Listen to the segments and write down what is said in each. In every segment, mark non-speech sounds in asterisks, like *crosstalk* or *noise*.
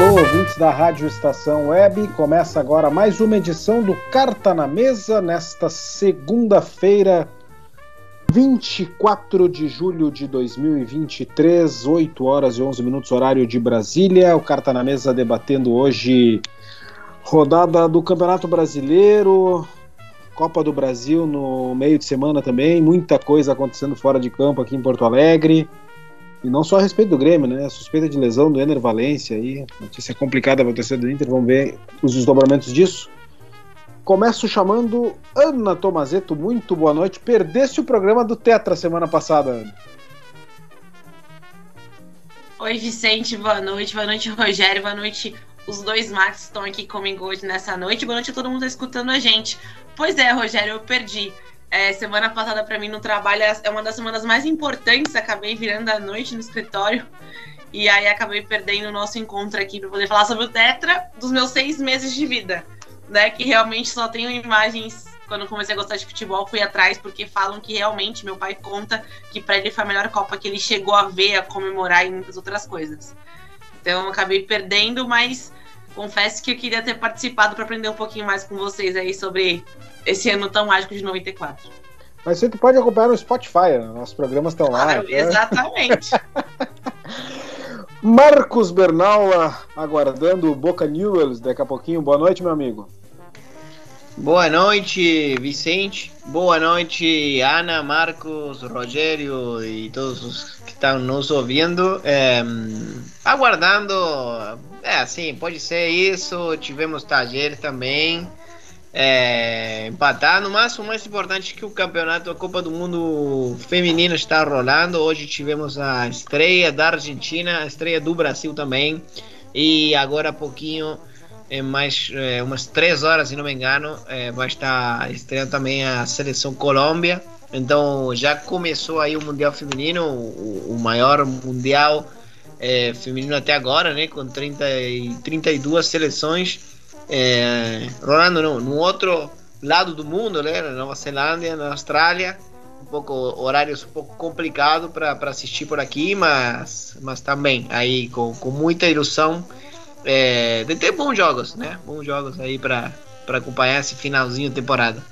Alô, ouvintes da Rádio Estação Web. Começa agora mais uma edição do Carta na Mesa nesta segunda-feira, 24 de julho de 2023, 8 horas e 11 minutos, horário de Brasília. O Carta na Mesa debatendo hoje rodada do Campeonato Brasileiro, Copa do Brasil no meio de semana também, muita coisa acontecendo fora de campo aqui em Porto Alegre. E não só a respeito do Grêmio, né? A suspeita de lesão do Ener Valência aí, notícia complicada para o torcedor do Inter, vamos ver os desdobramentos disso. Começo chamando Ana Tomazeto, muito boa noite. Perdeste o programa do Tetra semana passada, Ana. Oi, Vicente, boa noite. Boa noite, Rogério. Boa noite, os dois Max estão aqui comigo hoje nessa noite. Boa noite a todo mundo que está escutando a gente. Pois é, Rogério, eu perdi. É, semana passada para mim no trabalho é uma das semanas mais importantes. Acabei virando a noite no escritório e aí acabei perdendo o nosso encontro aqui para poder falar sobre o Tetra dos meus seis meses de vida, né? Que realmente só tenho imagens. Quando comecei a gostar de futebol, fui atrás porque falam que realmente meu pai conta que para ele foi a melhor Copa que ele chegou a ver, a comemorar e muitas outras coisas. Então acabei perdendo, mas confesso que eu queria ter participado para aprender um pouquinho mais com vocês aí sobre esse ano tão mágico de 94. Mas você pode acompanhar no Spotify, nossos programas estão lá. Claro, né? Exatamente. *laughs* Marcos Bernaula aguardando o Boca News daqui a pouquinho. Boa noite, meu amigo. Boa noite, Vicente. Boa noite, Ana, Marcos, Rogério e todos os que estão nos ouvindo. É, aguardando, é assim, pode ser isso. Tivemos Tajer também é, empatar. No máximo, o mais importante é que o campeonato, a Copa do Mundo Feminino está rolando. Hoje tivemos a estreia da Argentina, a estreia do Brasil também. E agora há pouquinho, é mais é, umas três horas, se não me engano, é, vai estar estreando também a seleção Colômbia. Então já começou aí o Mundial Feminino, o, o maior Mundial é, feminino até agora, né? Com 30 e 32 seleções é, rolando no, no, outro lado do mundo, né, na Nova Zelândia, na Austrália, um pouco horários um pouco complicado para assistir por aqui, mas mas também aí com, com muita ilusão é, de ter bons jogos, né, bons jogos aí para para acompanhar esse finalzinho de temporada.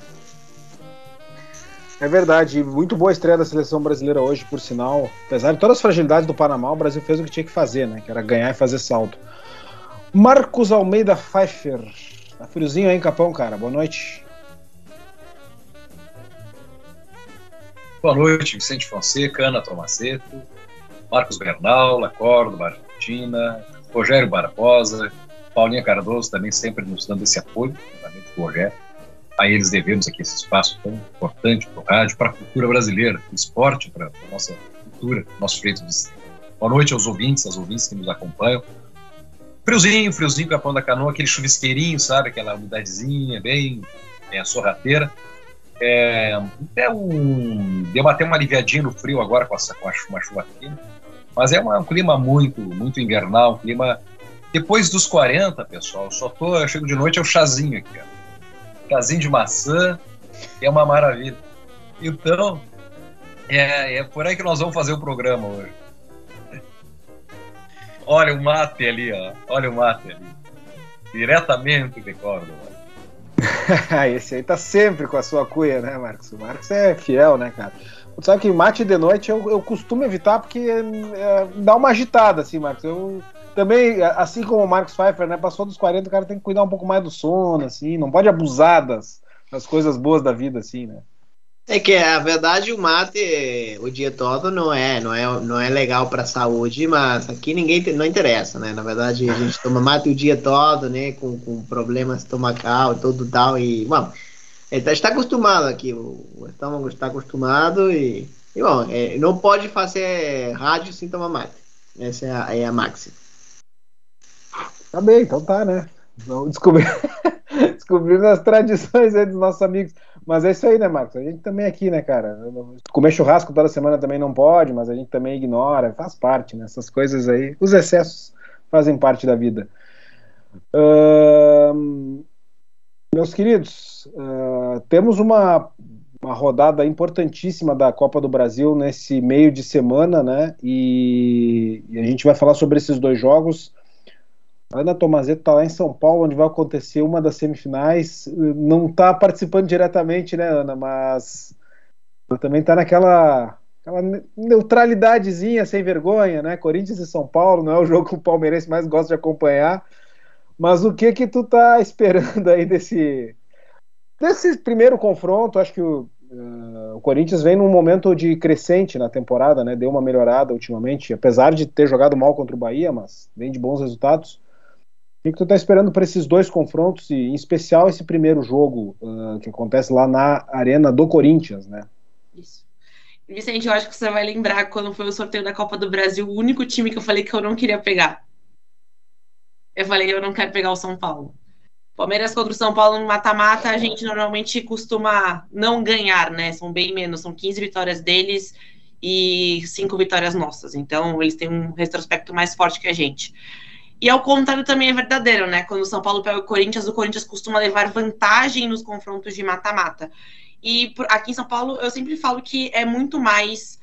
É verdade, muito boa estreia da seleção brasileira hoje, por sinal. Apesar de todas as fragilidades do Panamá, o Brasil fez o que tinha que fazer, né? Que era ganhar e fazer salto. Marcos Almeida Pfeiffer. Tá friozinho aí Capão, cara. Boa noite. Boa noite, Vicente Fonseca, Ana Tomaceto, Marcos Bernal, Lacordo, Argentina, Rogério Barbosa, Paulinha Cardoso também sempre nos dando esse apoio, fundamento do Rogério. A eles devemos aqui esse espaço tão importante para o rádio, para a cultura brasileira, para o esporte, para a nossa cultura, nosso jeito de ser. Boa noite aos ouvintes, às ouvintes que nos acompanham. Friozinho, friozinho, Capão da Canoa, aquele chuvisqueirinho, sabe? Aquela umidadezinha, bem é, sorrateira. É, um, deu até uma aliviadinha no frio agora com, essa, com a, uma chuva aqui. Mas é uma, um clima muito, muito invernal, um clima... Depois dos 40, pessoal, só tô, eu chego de noite, é o chazinho aqui, ó. Chazinho de maçã, é uma maravilha. Então, é, é por aí que nós vamos fazer o programa hoje. Olha o mate ali, ó. Olha o mate ali. Diretamente de Córdoba. *laughs* Esse aí tá sempre com a sua cuia, né, Marcos? O Marcos é fiel, né, cara? Tu sabe que mate de noite eu, eu costumo evitar porque é, dá uma agitada, assim, Marcos. Eu também, assim como o Marcos Pfeiffer, né, passou dos 40, o cara tem que cuidar um pouco mais do sono, assim, não pode abusar das, das coisas boas da vida, assim, né? É que a verdade o mate o dia todo não é não é não é legal para a saúde, mas aqui ninguém não interessa, né? Na verdade a gente toma mate o dia todo, né? Com, com problemas estomacal tudo tal e bom, está está acostumado aqui o, estômago está acostumado e, e bom, é, não pode fazer rádio sem tomar mate. Essa é a, é a máxima. Tá bem, então tá, né? Descobri. Descobrindo *laughs* as tradições aí dos nossos amigos. Mas é isso aí, né, Marcos? A gente também é aqui, né, cara? Comer churrasco toda semana também não pode, mas a gente também ignora, faz parte, né? Essas coisas aí. Os excessos fazem parte da vida. Uh, meus queridos, uh, temos uma, uma rodada importantíssima da Copa do Brasil nesse meio de semana, né? E, e a gente vai falar sobre esses dois jogos. Ana Tomazeto está lá em São Paulo, onde vai acontecer uma das semifinais. Não está participando diretamente, né, Ana? Mas também está naquela aquela neutralidadezinha sem vergonha, né? Corinthians e São Paulo não é o jogo que o palmeirense mais gosta de acompanhar. Mas o que que tu tá esperando aí desse desse primeiro confronto? Acho que o, uh, o Corinthians vem num momento de crescente na temporada, né? Deu uma melhorada ultimamente, apesar de ter jogado mal contra o Bahia, mas vem de bons resultados. Que, que tu tá esperando para esses dois confrontos e, em especial, esse primeiro jogo uh, que acontece lá na arena do Corinthians, né? Isso. Vicente, eu acho que você vai lembrar quando foi o sorteio da Copa do Brasil, o único time que eu falei que eu não queria pegar. Eu falei, eu não quero pegar o São Paulo. Palmeiras contra o São Paulo no mata-mata, a gente normalmente costuma não ganhar, né? São bem menos, são 15 vitórias deles e 5 vitórias nossas. Então, eles têm um retrospecto mais forte que a gente. E ao contrário também é verdadeiro, né? Quando o São Paulo pega o Corinthians, o Corinthians costuma levar vantagem nos confrontos de mata-mata. E por, aqui em São Paulo, eu sempre falo que é muito mais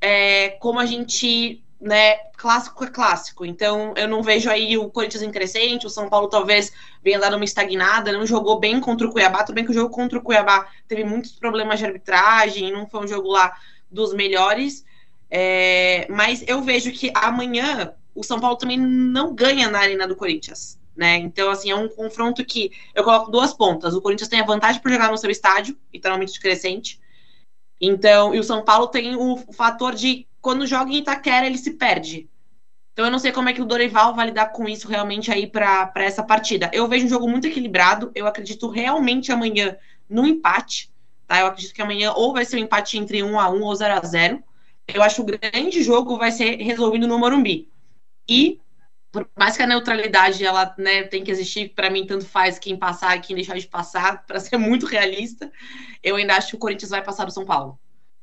é, como a gente, né? Clássico é clássico. Então, eu não vejo aí o Corinthians em crescente, o São Paulo talvez venha dar uma estagnada, não jogou bem contra o Cuiabá. Tudo bem que o jogo contra o Cuiabá teve muitos problemas de arbitragem, não foi um jogo lá dos melhores. É, mas eu vejo que amanhã o São Paulo também não ganha na Arena do Corinthians. Né? Então, assim, é um confronto que eu coloco duas pontas. O Corinthians tem a vantagem por jogar no seu estádio, literalmente crescente. Então, e o São Paulo tem o, fator de quando joga em Itaquera, ele se perde. Então, eu não sei como é que o Dorival vai lidar com isso realmente aí para essa partida. Eu vejo um jogo muito equilibrado. Eu acredito realmente amanhã no empate. Tá? Eu acredito que amanhã ou vai ser um empate entre 1 a 1 ou 0 a 0 Eu acho que o grande jogo vai ser resolvido no Morumbi. E por mais que a neutralidade ela né, tem que existir, para mim tanto faz quem passar e quem deixar de passar, *laughs* para ser muito realista, eu ainda acho que o Corinthians vai passar o São Paulo.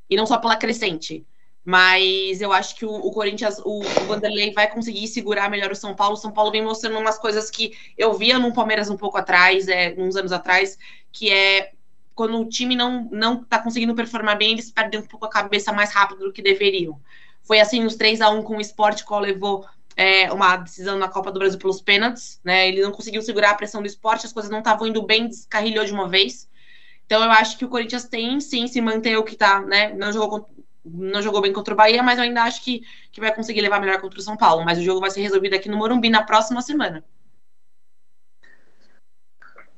E não só pela crescente, mas eu acho que o, o Corinthians, o, o, Vanderlei vai conseguir segurar melhor o São Paulo. O São Paulo vem mostrando umas coisas que eu via no Palmeiras um pouco atrás, é, uns anos atrás, que é quando o time não não está conseguindo performar bem, eles perdem um pouco a cabeça mais rápido do que deveriam. Foi assim nos 3 a 1 com o Sport, qual levou é, uma decisão na Copa do Brasil pelos pênaltis, né? Ele não conseguiu segurar a pressão do esporte, as coisas não estavam indo bem, descarrilhou de uma vez. Então eu acho que o Corinthians tem sim se manter o que tá, né? Não jogou, não jogou bem contra o Bahia, mas eu ainda acho que, que vai conseguir levar melhor contra o São Paulo. Mas o jogo vai ser resolvido aqui no Morumbi na próxima semana.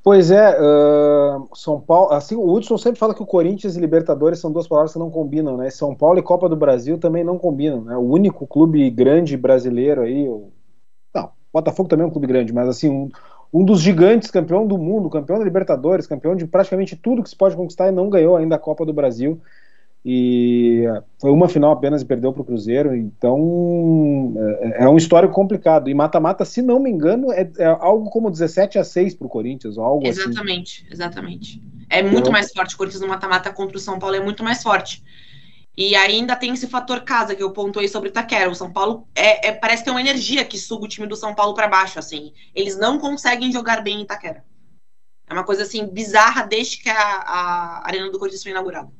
Pois é, uh, São Paulo, assim, o Hudson sempre fala que o Corinthians e Libertadores são duas palavras que não combinam, né? São Paulo e Copa do Brasil também não combinam, né? O único clube grande brasileiro aí, o... não, Botafogo também é um clube grande, mas assim, um, um dos gigantes, campeão do mundo, campeão da Libertadores, campeão de praticamente tudo que se pode conquistar e não ganhou ainda a Copa do Brasil e foi uma final apenas e perdeu para o Cruzeiro, então é, é, um histórico complicado. E mata-mata, se não me engano, é, é, algo como 17 a 6 para o Corinthians, ou algo assim. exatamente, assim. Exatamente, É muito então, mais forte. O Corinthians no mata-mata contra o São Paulo é muito mais forte. E ainda tem esse fator casa que eu pontuei sobre o Itaquera. O São Paulo é, é parece ter uma energia que suga o time do São Paulo para baixo, assim. Eles não conseguem jogar bem em Itaquera. É uma coisa assim bizarra desde que a, a Arena do Corinthians foi inaugurada.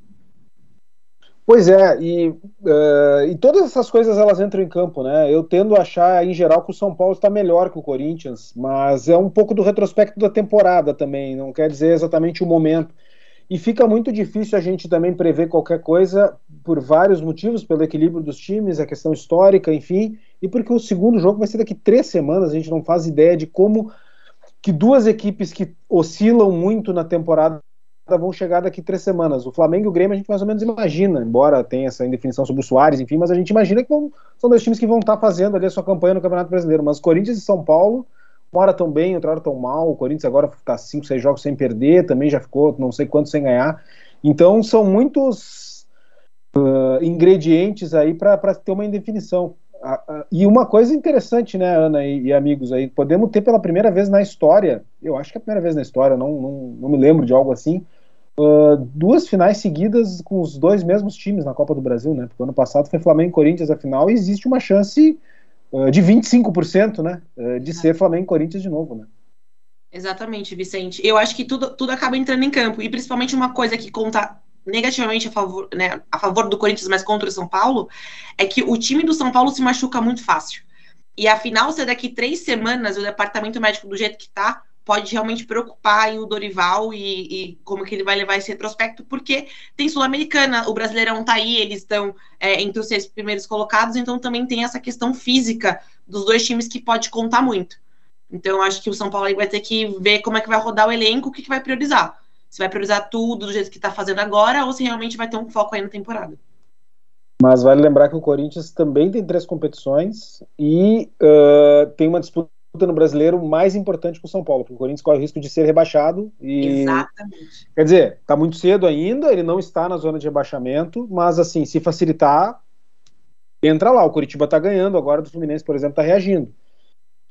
Pois é, e, uh, e todas essas coisas elas entram em campo, né? Eu tendo a achar, em geral, que o São Paulo está melhor que o Corinthians, mas é um pouco do retrospecto da temporada também, não quer dizer exatamente o momento. E fica muito difícil a gente também prever qualquer coisa por vários motivos, pelo equilíbrio dos times, a questão histórica, enfim, e porque o segundo jogo vai ser daqui três semanas, a gente não faz ideia de como que duas equipes que oscilam muito na temporada vão chegar daqui três semanas. O Flamengo e o Grêmio a gente mais ou menos imagina, embora tenha essa indefinição sobre o Soares, enfim, mas a gente imagina que vão, são dois times que vão estar fazendo ali a sua campanha no Campeonato Brasileiro. Mas Corinthians e São Paulo, uma hora tão bem, outra hora tão mal. O Corinthians agora está cinco, seis jogos sem perder, também já ficou não sei quantos sem ganhar. Então são muitos uh, ingredientes aí para ter uma indefinição. e uma coisa interessante, né, Ana e, e, amigos aí, podemos ter pela primeira vez na história, eu acho que é a primeira vez na história, não, não, não me lembro de algo assim, uh, duas finais seguidas com os dois mesmos times na Copa do Brasil, né? Porque ano passado foi Flamengo e Corinthians a final e existe uma chance uh, de 25%, né, uh, de ser Flamengo e Corinthians de novo, né? Exatamente, Vicente. Eu acho que tudo, tudo acaba entrando em campo. E principalmente uma coisa que conta negativamente a favor, né, a favor do Corinthians, mas contra o São Paulo, é que o time do São Paulo se machuca muito fácil. E afinal, se daqui três semanas o departamento médico do jeito que tá, pode realmente preocupar o Dorival e, e, como que ele vai levar esse retrospecto, porque tem Sul-Americana, o Brasileirão tá aí, eles estão é, entre os seis primeiros colocados, então também tem essa questão física dos dois times que pode contar muito. Então, acho que o São Paulo vai ter que ver como é que vai rodar o elenco, o que, que vai priorizar se vai priorizar tudo do jeito que está fazendo agora ou se realmente vai ter um foco aí na temporada. Mas vale lembrar que o Corinthians também tem três competições e uh, tem uma disputa no brasileiro mais importante que o São Paulo, porque o Corinthians corre o risco de ser rebaixado. E, Exatamente. Quer dizer, está muito cedo ainda, ele não está na zona de rebaixamento, mas assim, se facilitar, entra lá. O Curitiba está ganhando, agora do Fluminense, por exemplo, está reagindo.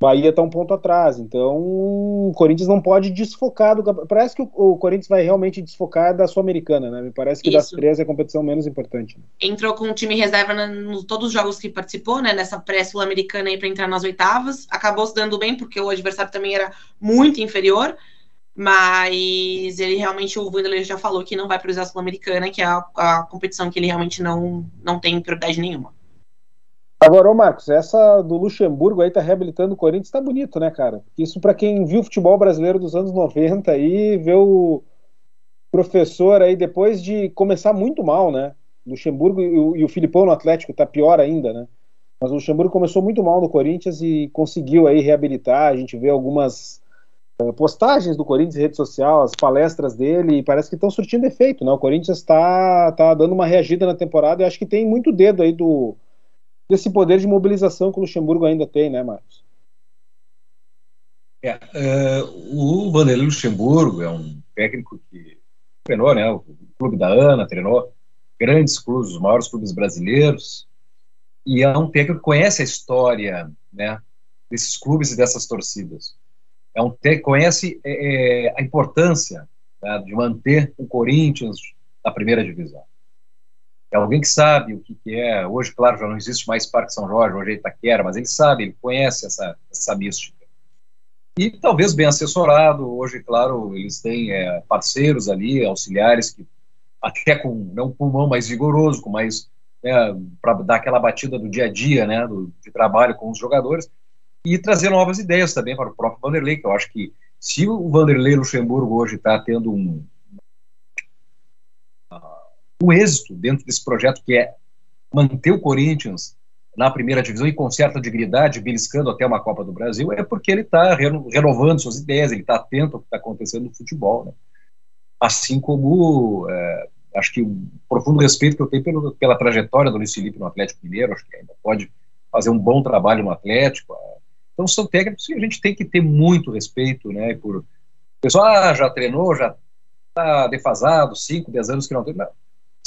Bahia está um ponto atrás. Então, o Corinthians não pode desfocar do Parece que o, Corinthians vai realmente desfocar da Sul-Americana, né? Me parece que Isso. das três é a competição menos importante. Né? Entrou com o time reserva nos todos os jogos que participou, né? Nessa pré-sul-americana aí para entrar nas oitavas. Acabou se dando bem, porque o adversário também era muito inferior. Mas ele realmente, o Wanderlei já falou que não vai para a Sul-Americana, que é a, a competição que ele realmente não, não tem prioridade nenhuma. Agora, ô Marcos, essa do Luxemburgo aí tá reabilitando o Corinthians, tá bonito, né, cara? Isso para quem viu o futebol brasileiro dos anos 90 aí, vê o professor aí depois de começar muito mal, né? Luxemburgo e o, e o Filipão no Atlético tá pior ainda, né? Mas o Luxemburgo começou muito mal no Corinthians e conseguiu aí reabilitar. A gente vê algumas uh, postagens do Corinthians em rede social, as palestras dele, e parece que estão surtindo efeito, né? O Corinthians está tá dando uma reagida na temporada e acho que tem muito dedo aí do desse poder de mobilização que o Luxemburgo ainda tem, né, Marcos? É, uh, o Vanderlei Luxemburgo é um técnico que treinou né, o clube da Ana, treinou grandes clubes, os maiores clubes brasileiros, e é um técnico que conhece a história né, desses clubes e dessas torcidas. É um técnico conhece é, é, a importância né, de manter o Corinthians na primeira divisão. É alguém que sabe o que, que, é. Hoje, claro, já não existe mais Parque São Jorge, hoje é Itaquera, mas ele sabe, ele conhece essa, essa mística. E talvez bem assessorado, hoje, claro, eles têm é, parceiros ali, auxiliares, que até com não um pulmão mais vigoroso, com mais né, para dar aquela batida do dia a dia, né, do, de trabalho com os jogadores, e trazer novas ideias também para o próprio Vanderlei, que eu acho que se o Vanderlei Luxemburgo hoje está tendo um, o êxito dentro desse projeto que é manter o Corinthians na primeira divisão e com certa dignidade, beliscando até uma Copa do Brasil, é porque ele está renovando suas ideias, ele está atento ao que está acontecendo no futebol. Né? Assim como, é, acho que o profundo respeito que eu tenho pelo, pela trajetória do Luiz Felipe no Atlético Mineiro, acho que ainda pode fazer um bom trabalho no Atlético. Então são técnicos que a gente tem que ter muito respeito, né? Por o pessoal ah, já treinou, já está defasado, 5, 10 anos que não tem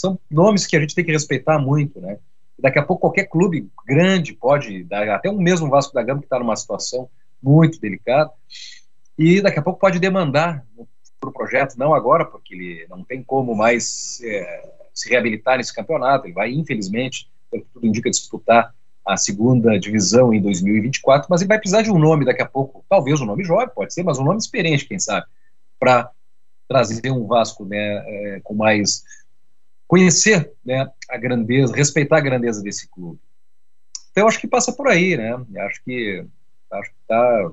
são nomes que a gente tem que respeitar muito, né? Daqui a pouco qualquer clube grande pode, até um mesmo Vasco da Gama que está numa situação muito delicada, e daqui a pouco pode demandar para o projeto, não agora, porque ele não tem como mais é, se reabilitar nesse campeonato, ele vai, infelizmente, pelo que tudo indica, disputar a segunda divisão em 2024, mas ele vai precisar de um nome daqui a pouco, talvez um nome jovem, pode ser, mas um nome experiente, quem sabe, para trazer um Vasco né, é, com mais conhecer né, a grandeza, respeitar a grandeza desse clube. Então, acho que passa por aí, né? Acho que acho que tá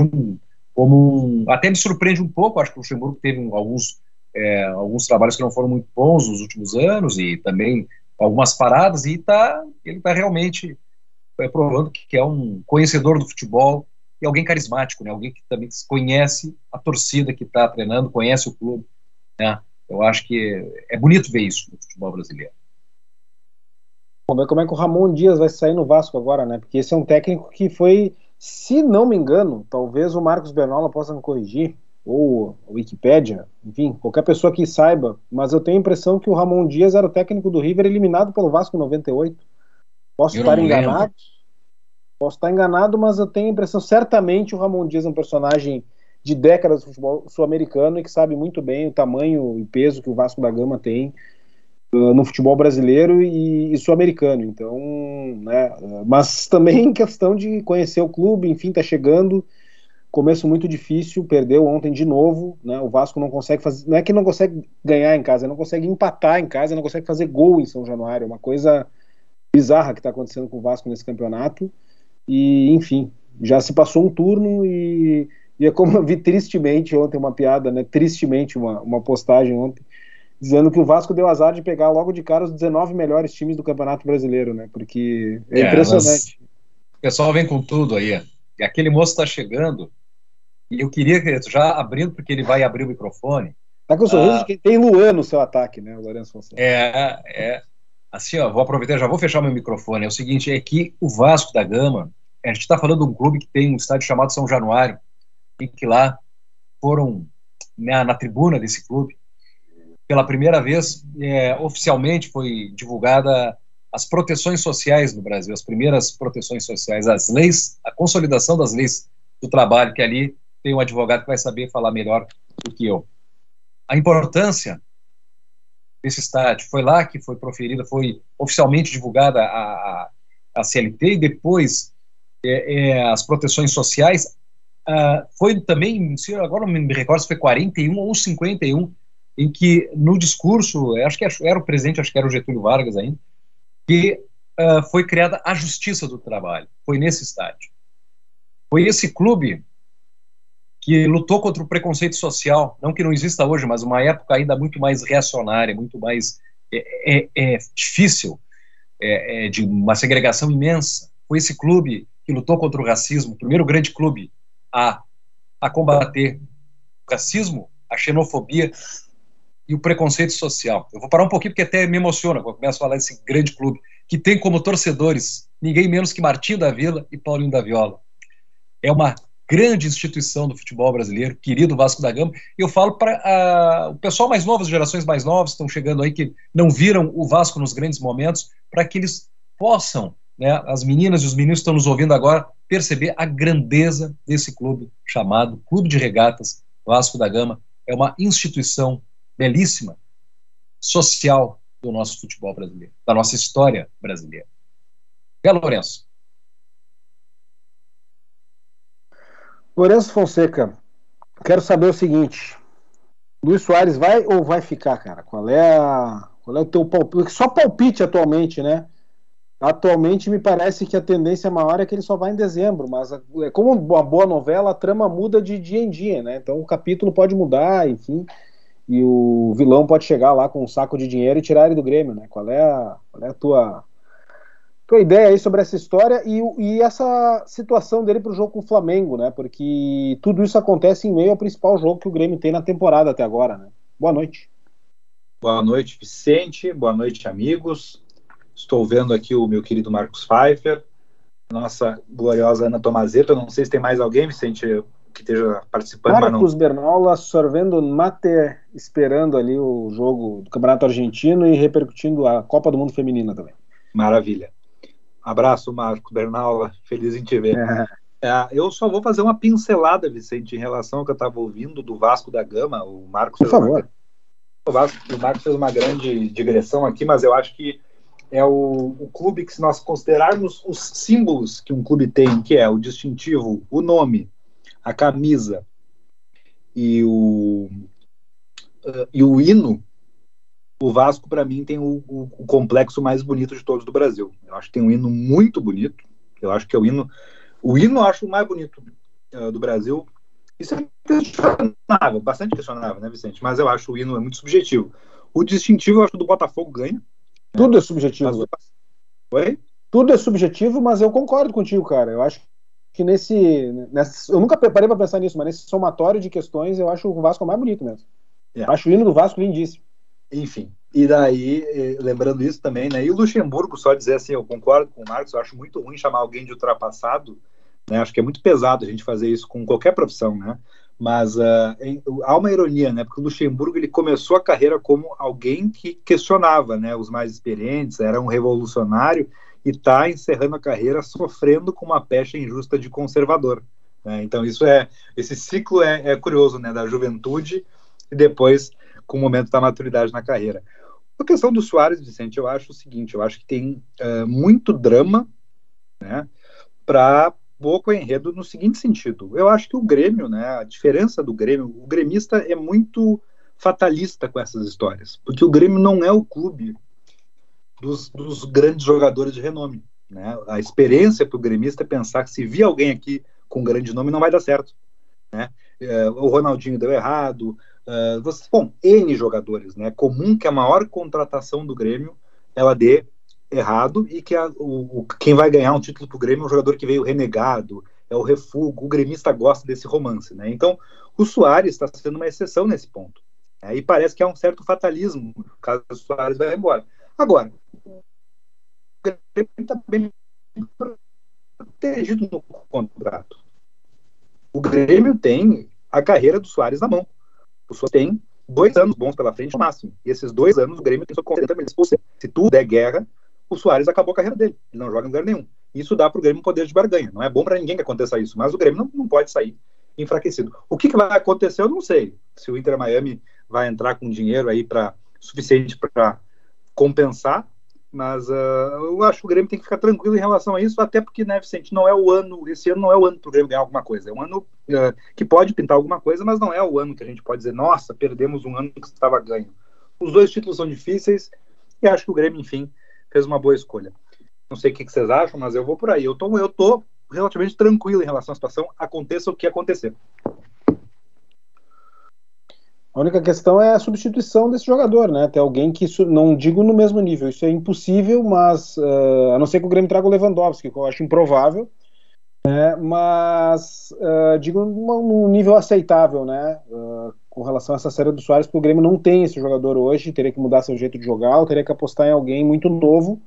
um, como um, até me surpreende um pouco. Acho que o Luxemburgo teve alguns é, alguns trabalhos que não foram muito bons nos últimos anos e também algumas paradas e tá ele está realmente é, provando que é um conhecedor do futebol e alguém carismático, né? Alguém que também conhece a torcida que está treinando, conhece o clube, né? Eu acho que é bonito ver isso no futebol brasileiro. Vamos ver como é que o Ramon Dias vai sair no Vasco agora, né? Porque esse é um técnico que foi, se não me engano, talvez o Marcos Bernola possa me corrigir, ou a Wikipédia, enfim, qualquer pessoa que saiba, mas eu tenho a impressão que o Ramon Dias era o técnico do River eliminado pelo Vasco em 98. Posso Eu estar não lembro. enganado? Posso estar enganado, mas eu tenho a impressão, certamente o Ramon Dias é um personagem de décadas do futebol sul-americano e que sabe muito bem o tamanho e peso que o Vasco da Gama tem uh, no futebol brasileiro e, e sul-americano. Então, né, uh, mas *laughs* também questão de conhecer o clube, enfim, tá chegando. Começo muito difícil, perdeu ontem de novo, né? O Vasco não consegue fazer, não é que não consegue ganhar em casa, não consegue empatar em casa, não consegue fazer gol em São Januário, é uma coisa bizarra que está acontecendo com o Vasco nesse campeonato. E, enfim, já se passou um turno e, e é como eu vi tristemente ontem uma piada, né? Tristemente uma, uma postagem ontem, dizendo que o Vasco deu azar de pegar logo de cara os 19 melhores times do Campeonato Brasileiro, né? Porque é, É, impressionante. O pessoal vem com tudo aí. E aquele moço está chegando. E eu queria que já abrindo, porque ele vai abrir o microfone. Tá com o sorriso Ah. de quem tem Luan no seu ataque, né? O Lourenço Fonseca. É, é. Assim, ó, vou aproveitar, já vou fechar meu microfone. É o seguinte, é que o Vasco da Gama, a gente está falando de um clube que tem um estádio chamado São Januário, e que lá foram na, na tribuna desse clube, pela primeira vez, é, oficialmente foi divulgada as proteções sociais no Brasil, as primeiras proteções sociais, as leis, a consolidação das leis do trabalho, que ali tem um advogado que vai saber falar melhor do que eu. A importância desse estádio foi lá que foi proferida, foi oficialmente divulgada a, a, a CLT e depois é, é, as proteções sociais. Ah, foi também, se agora não me recordo se foi 41 ou 51, em que no discurso, acho que era o presidente, acho que era o Getúlio Vargas ainda, que ah, foi criada a Justiça do Trabalho. Foi nesse estádio. Foi esse clube que lutou contra o preconceito social, não que não exista hoje, mas uma época ainda muito mais reacionária, muito mais é, é, é difícil, é, é de uma segregação imensa. Foi esse clube que lutou contra o racismo, o primeiro grande clube a, a combater o racismo, a xenofobia e o preconceito social. Eu vou parar um pouquinho porque até me emociona quando começo a falar desse grande clube, que tem como torcedores ninguém menos que Martinho da Vila e Paulinho da Viola. É uma grande instituição do futebol brasileiro, querido Vasco da Gama. Eu falo para o pessoal mais novo, as gerações mais novas estão chegando aí que não viram o Vasco nos grandes momentos, para que eles possam, né, as meninas e os meninos que estão nos ouvindo agora, perceber a grandeza desse clube chamado Clube de Regatas Vasco da Gama. É uma instituição belíssima, social do nosso futebol brasileiro, da nossa história brasileira. É, Lourenço? Lourenço Fonseca, quero saber o seguinte: Luiz Soares vai ou vai ficar, cara? Qual é, a, qual é o teu palpite? Só palpite atualmente, né? Atualmente me parece que a tendência maior é que ele só vai em dezembro, mas é como uma boa novela, a trama muda de dia em dia, né? Então o capítulo pode mudar, enfim, e o vilão pode chegar lá com um saco de dinheiro e tirar ele do Grêmio, né? Qual é a, qual é a tua tua ideia aí sobre essa história e, e essa situação dele para o jogo com o Flamengo, né? Porque tudo isso acontece em meio ao principal jogo que o Grêmio tem na temporada até agora, né? Boa noite. Boa noite, Vicente. Boa noite, amigos. Estou vendo aqui o meu querido Marcos Pfeiffer, nossa gloriosa Ana Tomazeto. Eu não sei se tem mais alguém, Vicente, que esteja participando. Marcos não... Bernola sorvendo mate, esperando ali o jogo do Campeonato Argentino e repercutindo a Copa do Mundo Feminina também. Maravilha. Abraço, Marcos Bernaula. Feliz em te ver. É. É, eu só vou fazer uma pincelada, Vicente, em relação ao que eu estava ouvindo do Vasco da Gama. O Marcos. Por favor. Uma... O, Vasco, o Marcos fez uma grande digressão aqui, mas eu acho que é o, o, clube que, se nós considerarmos os símbolos que um clube tem, que é o distintivo, o nome, a camisa e o, uh, e o hino, o Vasco, para mim, tem o, o, o, complexo mais bonito de todos do Brasil. Eu acho que tem um hino muito bonito. Eu acho que é o hino. O hino eu acho o mais bonito uh, do Brasil. Isso é questionável, bastante questionável, né, Vicente? Mas eu acho o hino é muito subjetivo. O distintivo, eu acho que do Botafogo ganha. Tudo é subjetivo. Mas... Oi? Tudo é subjetivo, mas eu concordo contigo, cara. Eu acho que nesse. nesse eu nunca parei para pensar nisso, mas nesse somatório de questões, eu acho o Vasco mais bonito mesmo. É. Acho o hino do Vasco lindíssimo. Enfim, e daí, lembrando isso também, né? E o Luxemburgo, só dizer assim, eu concordo com o Marcos, eu acho muito ruim chamar alguém de ultrapassado, né? Acho que é muito pesado a gente fazer isso com qualquer profissão, né? Mas uh, em, há uma ironia, né? Porque o Luxemburgo ele começou a carreira como alguém que questionava, né? Os mais experientes, era um revolucionário e está encerrando a carreira sofrendo com uma pecha injusta de conservador. Né? Então isso é esse ciclo é, é, curioso, né, da juventude e depois com o momento da maturidade na carreira. A questão do Soares, Vicente, eu acho o seguinte, eu acho que tem uh, muito drama, né, para pouco enredo no seguinte sentido. Eu acho que o Grêmio, né, a diferença do Grêmio, o gremista é muito fatalista com essas histórias, porque o Grêmio não é o clube dos, dos grandes jogadores de renome. Né? A experiência para o gremista é pensar que se vir alguém aqui com grande nome não vai dar certo. Né? É, o Ronaldinho deu errado. Uh, você, bom, N jogadores. Né? É comum que a maior contratação do Grêmio ela dê errado e que a, o, quem vai ganhar um título para o Grêmio é um jogador que veio renegado, é o refúgio. O gremista gosta desse romance. Né? Então, o Soares está sendo uma exceção nesse ponto. Né? E parece que há um certo fatalismo caso o Soares vai embora. Agora, o Grêmio está bem protegido no contrato. O Grêmio tem a carreira do Soares na mão. O Soares tem dois anos bons pela frente no máximo. E esses dois anos o Grêmio tem só 40 milhões. Ou seja, se tudo der guerra, o Soares acabou a carreira dele. Ele não joga em lugar nenhum. Isso dá para o Grêmio um poder de barganha. Não é bom para ninguém que aconteça isso, mas o Grêmio não, não pode sair enfraquecido. O que, que, vai acontecer, eu não sei. Se o Inter Miami vai entrar com dinheiro aí para suficiente para compensar, mas uh, eu acho que o Grêmio tem que ficar tranquilo em relação a isso, até porque, né, Vicente, não é o ano, esse ano não é o ano para o Grêmio ganhar alguma coisa. É um ano uh, que pode pintar alguma coisa, mas não é o ano que a gente pode dizer, nossa, perdemos um ano que estava ganho. Os dois títulos são difíceis e acho que o Grêmio, enfim, fez uma boa escolha. Não sei o que vocês acham, mas eu vou por aí. Eu tô, eu tô relativamente tranquilo em relação à situação, aconteça o que acontecer. A única questão é a substituição desse jogador, né? Ter alguém que, não digo no mesmo nível, isso é impossível, mas uh, a não ser que o Grêmio traga o Lewandowski, que eu acho improvável, né? mas uh, digo num nível aceitável, né? Uh, com relação a essa série do Soares, porque o Grêmio não tem esse jogador hoje, teria que mudar seu jeito de jogar, ou teria que apostar em alguém muito novo,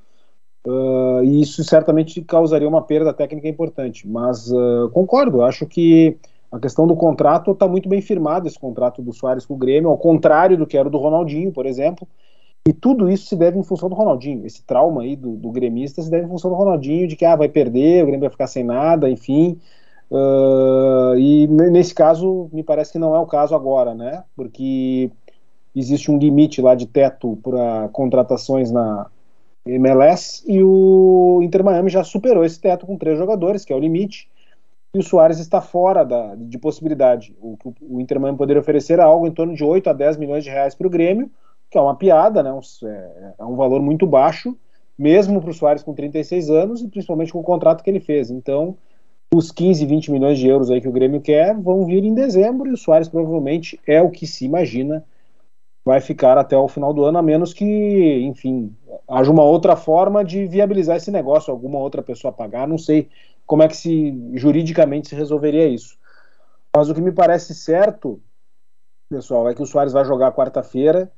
e isso certamente causaria uma perda técnica importante. Mas concordo, acho que a questão do contrato está muito bem firmado, esse contrato do Soares com o Grêmio, ao contrário do que era o do Ronaldinho, por exemplo. E tudo isso se deve em função do Ronaldinho. Esse trauma aí do, do gremista se deve em função do Ronaldinho, de que ah, vai perder, o Grêmio vai ficar sem nada, enfim. Uh, e nesse caso, me parece que não é o caso agora, né? Porque existe um limite lá de teto para contratações na MLS e o Inter Miami já superou esse teto com três jogadores, que é o limite e o Soares está fora da, de possibilidade. O, o Inter Miami poderia oferecer algo em torno de 8 a 10 milhões de reais para o Grêmio, que é uma piada, né? Um, é, é, um valor muito baixo, mesmo para o Soares com 36 anos e principalmente com o contrato que ele fez. Então, os 15, 20 milhões de euros aí que o Grêmio quer vão vir em dezembro e o Soares provavelmente é o que se imagina vai ficar até o final do ano, a menos que, enfim, haja uma outra forma de viabilizar esse negócio, alguma outra pessoa pagar, não sei como é que se juridicamente se resolveria isso. Mas o que me parece certo, pessoal, é que o Soares vai jogar quarta-feira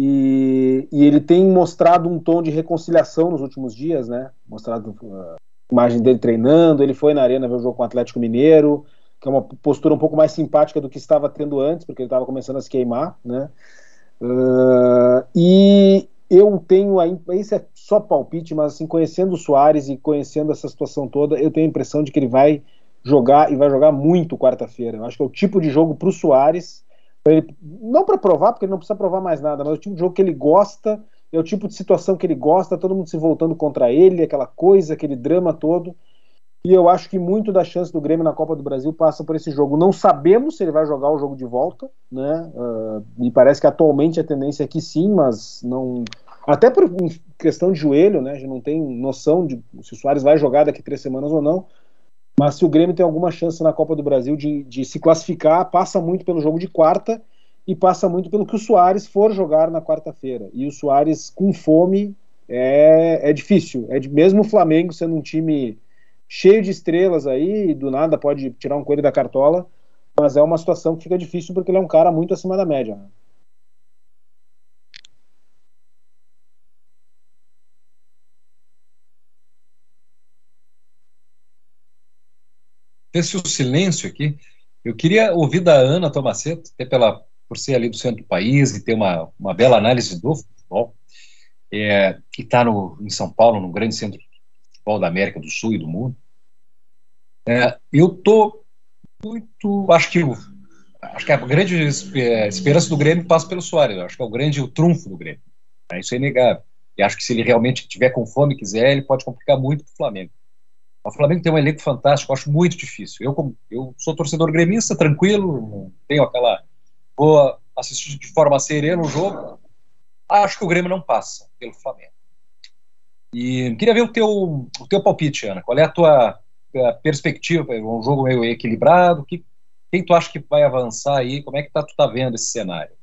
e, e, ele tem mostrado um tom de reconciliação nos últimos dias, né? Mostrado uh, imagem dele treinando, ele foi na arena ver o jogo com o Atlético Mineiro, que é uma postura um pouco mais simpática do que estava tendo antes, porque ele estava começando a se queimar, né? Uh, e, eu tenho a isso é só palpite, mas assim, conhecendo o Soares e conhecendo essa situação toda, eu tenho a impressão de que ele vai jogar e vai jogar muito quarta-feira. Eu acho que é o tipo de jogo para o Soares, ele, não para provar, porque ele não precisa provar mais nada, mas é o tipo de jogo que ele gosta, é o tipo de situação que ele gosta, todo mundo se voltando contra ele, aquela coisa, aquele drama todo. E eu acho que muito da chance do Grêmio na Copa do Brasil passa por esse jogo. Não sabemos se ele vai jogar o jogo de volta, né? Uh, me parece que atualmente a tendência é que sim, mas não. Até por questão de joelho, né? A gente não tem noção de se o Soares vai jogar daqui três semanas ou não. Mas se o Grêmio tem alguma chance na Copa do Brasil de, de se classificar, passa muito pelo jogo de quarta e passa muito pelo que o Soares for jogar na quarta-feira. E o Soares com fome é, é difícil. É de, mesmo o Flamengo sendo um time cheio de estrelas aí, do nada pode tirar um coelho da cartola, mas é uma situação que fica difícil porque ele é um cara muito acima da média. Né? Fez-se o silêncio aqui. Eu queria ouvir da Ana Tomaceto, até pela, por ser ali do centro do país e ter uma, uma bela análise do futebol. é, que está em São Paulo, no grande centro de futebol da América do Sul e do mundo. É, eu tô muito, acho que acho que a grande é, esperança do Grêmio passa pelo Soares. Acho que é o grande o trunfo do Grêmio. É, isso é inegável. E acho que se ele realmente tiver com fome e quiser, ele pode complicar muito para o Flamengo. O Flamengo tem um elenco fantástico, acho muito difícil. Eu, eu sou torcedor gremista, tranquilo, não tenho aquela. Vou assistir de forma serena o jogo. Acho que o Grêmio não passa pelo Flamengo. E queria ver o teu, o teu palpite, Ana. Qual é a tua a perspectiva? É um jogo meio equilibrado? Que, quem tu acha que vai avançar aí? Como é que tá, tu tá vendo esse cenário?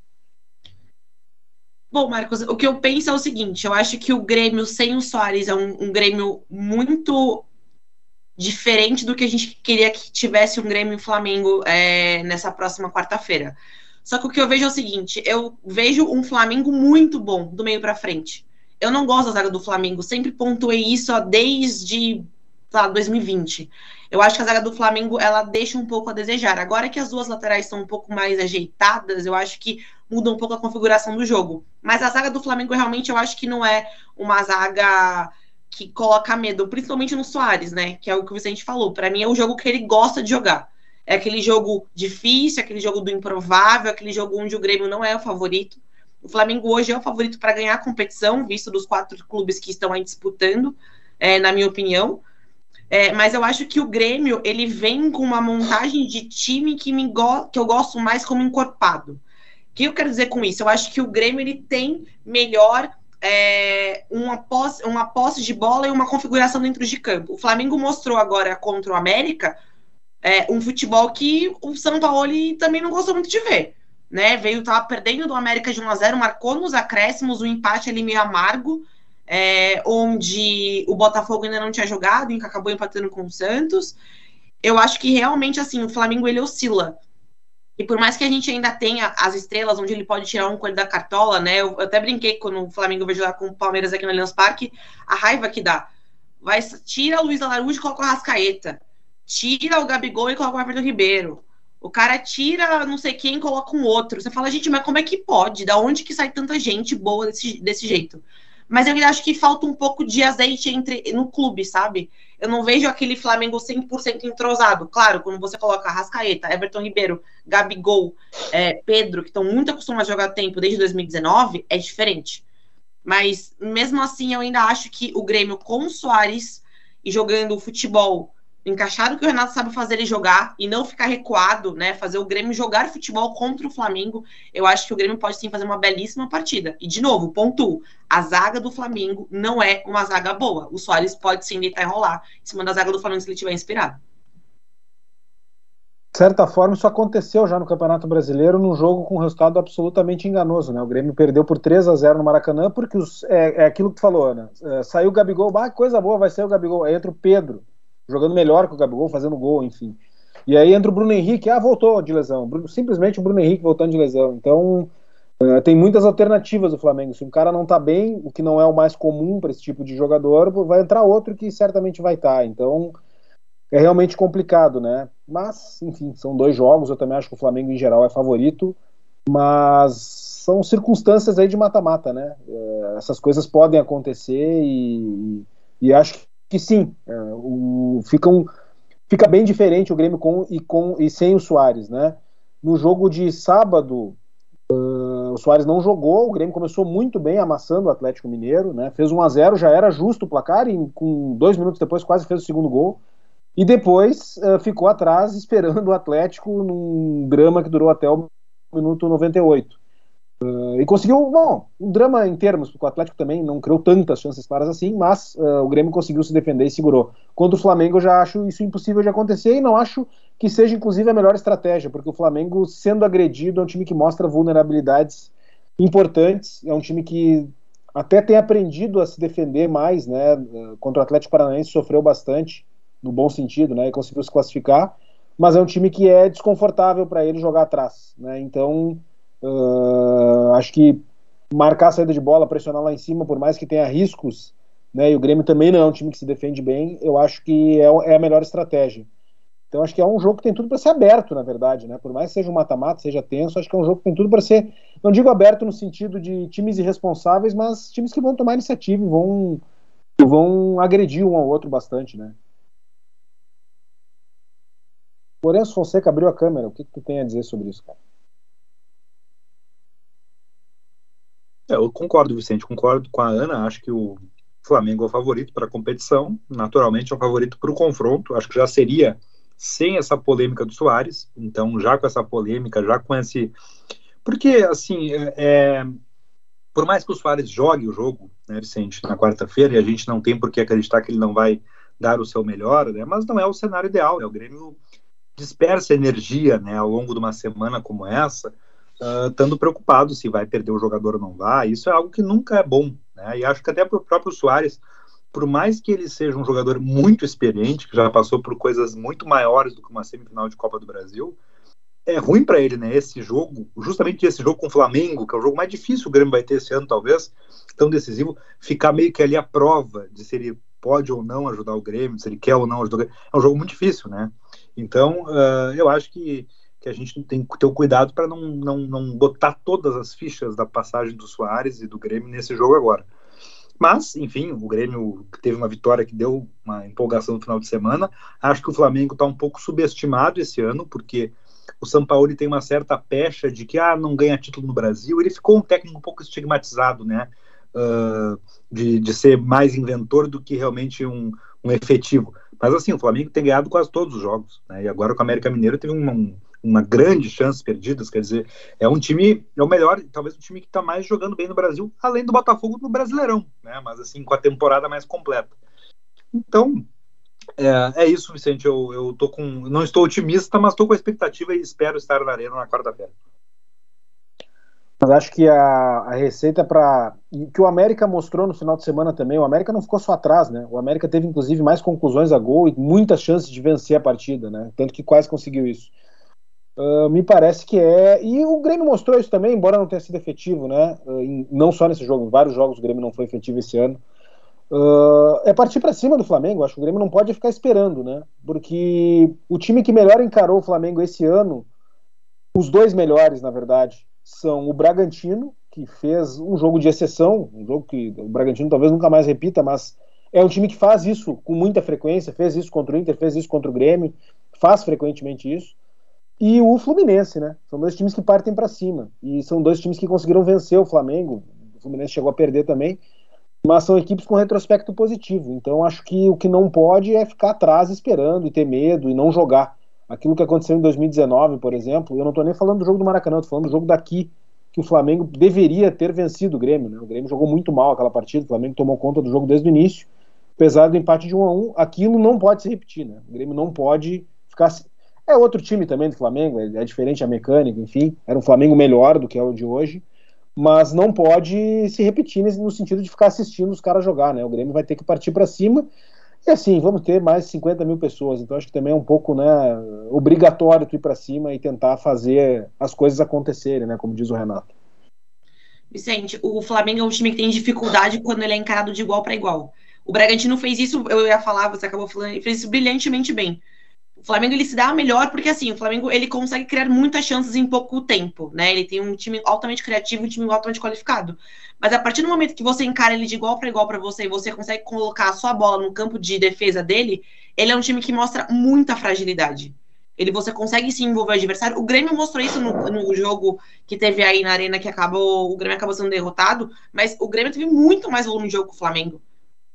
Bom, Marcos, o que eu penso é o seguinte: eu acho que o Grêmio sem o Soares é um, um Grêmio muito diferente do que a gente queria que tivesse um Grêmio e Flamengo é, nessa próxima quarta-feira. Só que o que eu vejo é o seguinte: eu vejo um Flamengo muito bom do meio para frente. Eu não gosto da zaga do Flamengo, sempre pontuei isso desde lá, 2020. Eu acho que a zaga do Flamengo ela deixa um pouco a desejar. Agora que as duas laterais estão um pouco mais ajeitadas, eu acho que muda um pouco a configuração do jogo. Mas a zaga do Flamengo realmente eu acho que não é uma zaga que coloca medo, principalmente no Soares, né? Que é o que o Vicente falou. Para mim é o jogo que ele gosta de jogar. É aquele jogo difícil, aquele jogo do improvável, aquele jogo onde o Grêmio não é o favorito. O Flamengo hoje é o favorito para ganhar a competição, visto dos quatro clubes que estão aí disputando, é, na minha opinião. É, mas eu acho que o Grêmio ele vem com uma montagem de time que, me que eu gosto mais como encorpado. O que eu quero dizer com isso? Eu acho que o Grêmio ele tem melhor é, uma, posse, uma posse de bola e uma configuração dentro de campo. O Flamengo mostrou agora contra o América é, um futebol que o São Paulo também não gostou muito de ver. Né? Veio, tava perdendo do América de 1 a 0 marcou nos acréscimos, um empate ali meio amargo, é, onde o Botafogo ainda não tinha jogado, e acabou empatando com o Santos. Eu acho que realmente assim, o Flamengo ele oscila. E por mais que a gente ainda tenha as estrelas, onde ele pode tirar um coelho da cartola, né? Eu, até brinquei quando o Flamengo veio jogar com o Palmeiras aqui no Allianz Parque, a raiva que dá. Vai, tira o Luiz Alarujo e coloca o Rascaeta. Tira o Gabigol e coloca o Everton Ribeiro. O cara tira não sei quem e coloca um outro. Você fala, gente, mas como é que pode? Da onde que sai tanta gente boa desse, desse jeito? Mas eu acho que falta um pouco de azeite entre no clube, sabe? Eu não vejo aquele Flamengo 100% entrosado. Claro, quando você coloca Rascaeta, Everton Ribeiro, Gabigol, é, Pedro, que estão muito acostumados a jogar tempo desde 2019, é diferente. Mas mesmo assim, eu ainda acho que o Grêmio com o Soares e jogando futebol encaixar o que o Renato sabe fazer ele jogar e não ficar recuado, né? Fazer o Grêmio jogar futebol contra o Flamengo. Eu acho que o Grêmio pode sim fazer uma belíssima partida. E de novo, ponto. A zaga do Flamengo não é uma zaga boa. O Soares pode sim deitar e rolar em cima da zaga do Flamengo se ele estiver inspirado. De certa forma, isso aconteceu já no Campeonato Brasileiro, num jogo com um resultado absolutamente enganoso. Né? O Grêmio perdeu por 3 a 0 no Maracanã, porque os, é, é, aquilo que tu falou, Ana. É, saiu o Gabigol, ah, coisa boa, vai sair o Gabigol. Aí entra o Pedro, jogando melhor que o Gabigol, fazendo gol, enfim. E aí entra o Bruno Henrique, ah, voltou de lesão. Simplesmente o Bruno Henrique voltando de lesão. Então, uh, tem muitas alternativas do Flamengo. Se um cara não tá bem, o que não é o mais comum para esse tipo de jogador, vai entrar outro que certamente vai estar. Tá. Então, é realmente complicado, né? Mas, enfim, são dois jogos. Eu também acho que o Flamengo, em geral, é favorito. Mas são circunstâncias aí de mata-mata, né? Uh, essas coisas podem acontecer e, e acho que sim, é, o, fica, um, fica bem diferente o Grêmio com e, com e sem o Soares, né? No jogo de sábado, uh, o Soares não jogou, o Grêmio começou muito bem amassando o Atlético Mineiro, né? Fez 1 a 0 já era justo o placar, e com dois minutos depois quase fez o segundo gol. E depois uh, ficou atrás esperando o Atlético num drama que durou até o minuto 98. Uh, e conseguiu, bom, um drama em termos, porque o Atlético também não criou tantas chances claras assim, mas uh, o Grêmio conseguiu se defender e segurou. Quanto o Flamengo, eu já acho isso impossível de acontecer e não acho que seja, inclusive, a melhor estratégia, porque o Flamengo, sendo agredido, é um time que mostra vulnerabilidades importantes, é um time que até tem aprendido a se defender mais, né? Contra o Atlético Paranaense sofreu bastante, no bom sentido, né? E conseguiu se classificar, mas é um time que é desconfortável para ele jogar atrás, né? Então Uh, acho que marcar a saída de bola, pressionar lá em cima, por mais que tenha riscos, né, e o Grêmio também não é um time que se defende bem, eu acho que é, é a melhor estratégia. Então acho que é um jogo que tem tudo para ser aberto, na verdade, né? Por mais que seja um mata-mata, seja tenso, acho que é um jogo que tem tudo para ser, não digo aberto no sentido de times irresponsáveis, mas times que vão tomar iniciativa e vão, vão agredir um ao outro bastante, né? Lourenço Fonseca abriu a câmera. O que, que tu tem a dizer sobre isso, cara? É, eu concordo, Vicente, concordo com a Ana. Acho que o Flamengo é o favorito para a competição, naturalmente é o favorito para o confronto. Acho que já seria sem essa polêmica do Soares. Então, já com essa polêmica, já com esse. Porque, assim, é... é por mais que o Soares jogue o jogo, né, Vicente, na quarta-feira, e a gente não tem por que acreditar que ele não vai dar o seu melhor, né, mas não é o cenário ideal. Né, o Grêmio dispersa energia né, ao longo de uma semana como essa, uh, estando preocupado se vai perder o jogador ou não vai. Isso é algo que nunca é bom. Né, e acho que até para o próprio Soares por mais que ele seja um jogador muito experiente, que já passou por coisas muito maiores do que uma semifinal de Copa do Brasil, é ruim para ele, né? Esse jogo, justamente esse jogo com o Flamengo, que é o jogo mais difícil o Grêmio vai ter esse ano, talvez, tão decisivo, ficar meio que ali a prova de se ele pode ou não ajudar o Grêmio, se ele quer ou não ajudar o Grêmio. É um jogo muito difícil, né? Então, uh, eu acho que, que a gente tem que ter o cuidado para não, não, não botar todas as fichas da passagem do Soares e do Grêmio nesse jogo agora. Mas, enfim, o Grêmio teve uma vitória que deu uma empolgação no final de semana. Acho que o Flamengo está um pouco subestimado esse ano, porque o São Paulo tem uma certa pecha de que ah, não ganha título no Brasil. Ele ficou um técnico um pouco estigmatizado, né? Uh, de, de ser mais inventor do que realmente um, um efetivo. Mas assim, o Flamengo tem ganhado quase todos os jogos, né? E agora com o América Mineiro teve um, um uma grande chance perdidas, quer dizer, é um time, é o melhor, talvez o time que está mais jogando bem no Brasil, além do Botafogo no Brasileirão, né? Mas assim, com a temporada mais completa. Então, é, é isso, Vicente. Eu, eu tô com. Não estou otimista, mas estou com a expectativa e espero estar na arena na quarta-feira. Mas acho que a, a receita para. que o América mostrou no final de semana também, o América não ficou só atrás, né? O América teve, inclusive, mais conclusões a gol e muitas chances de vencer a partida, né? Tanto que quase conseguiu isso. Uh, me parece que é. E o Grêmio mostrou isso também, embora não tenha sido efetivo, né? Uh, em, não só nesse jogo, em vários jogos o Grêmio não foi efetivo esse ano. Uh, é partir para cima do Flamengo. Acho que o Grêmio não pode ficar esperando, né? Porque o time que melhor encarou o Flamengo esse ano, os dois melhores, na verdade, são o Bragantino, que fez um jogo de exceção, um jogo que o Bragantino talvez nunca mais repita, mas é um time que faz isso com muita frequência, fez isso contra o Inter, fez isso contra o Grêmio, faz frequentemente isso e o Fluminense, né? São dois times que partem para cima. E são dois times que conseguiram vencer o Flamengo. O Fluminense chegou a perder também. Mas são equipes com retrospecto positivo. Então acho que o que não pode é ficar atrás esperando e ter medo e não jogar. Aquilo que aconteceu em 2019, por exemplo, eu não estou nem falando do jogo do Maracanã, estou falando do jogo daqui, que o Flamengo deveria ter vencido o Grêmio. Né? O Grêmio jogou muito mal aquela partida, o Flamengo tomou conta do jogo desde o início, apesar do empate de 1 a 1 aquilo não pode se repetir. Né? O Grêmio não pode ficar é outro time também do Flamengo, é, é diferente a mecânica, enfim. Era um Flamengo melhor do que é o de hoje, mas não pode se repetir no sentido de ficar assistindo os caras jogar, né? O Grêmio vai ter que partir para cima. E assim, vamos ter mais 50 mil pessoas, então acho que também é um pouco né, obrigatório tu ir para cima e tentar fazer as coisas acontecerem, né? Como diz o Renato. Vicente, o Flamengo é um time que tem dificuldade quando ele é encarado de igual para igual. O Bragantino fez isso, eu ia falar, você acabou falando, fez isso brilhantemente bem. O Flamengo ele se dá melhor porque assim, o Flamengo ele consegue criar muitas chances em pouco tempo, né? Ele tem um time altamente criativo, um time altamente qualificado. Mas a partir do momento que você encara ele de igual para igual para você e você consegue colocar a sua bola no campo de defesa dele, ele é um time que mostra muita fragilidade. Ele você consegue se envolver o adversário. O Grêmio mostrou isso no, no jogo que teve aí na arena que acabou, o Grêmio acabou sendo derrotado, mas o Grêmio teve muito mais volume de jogo que o Flamengo.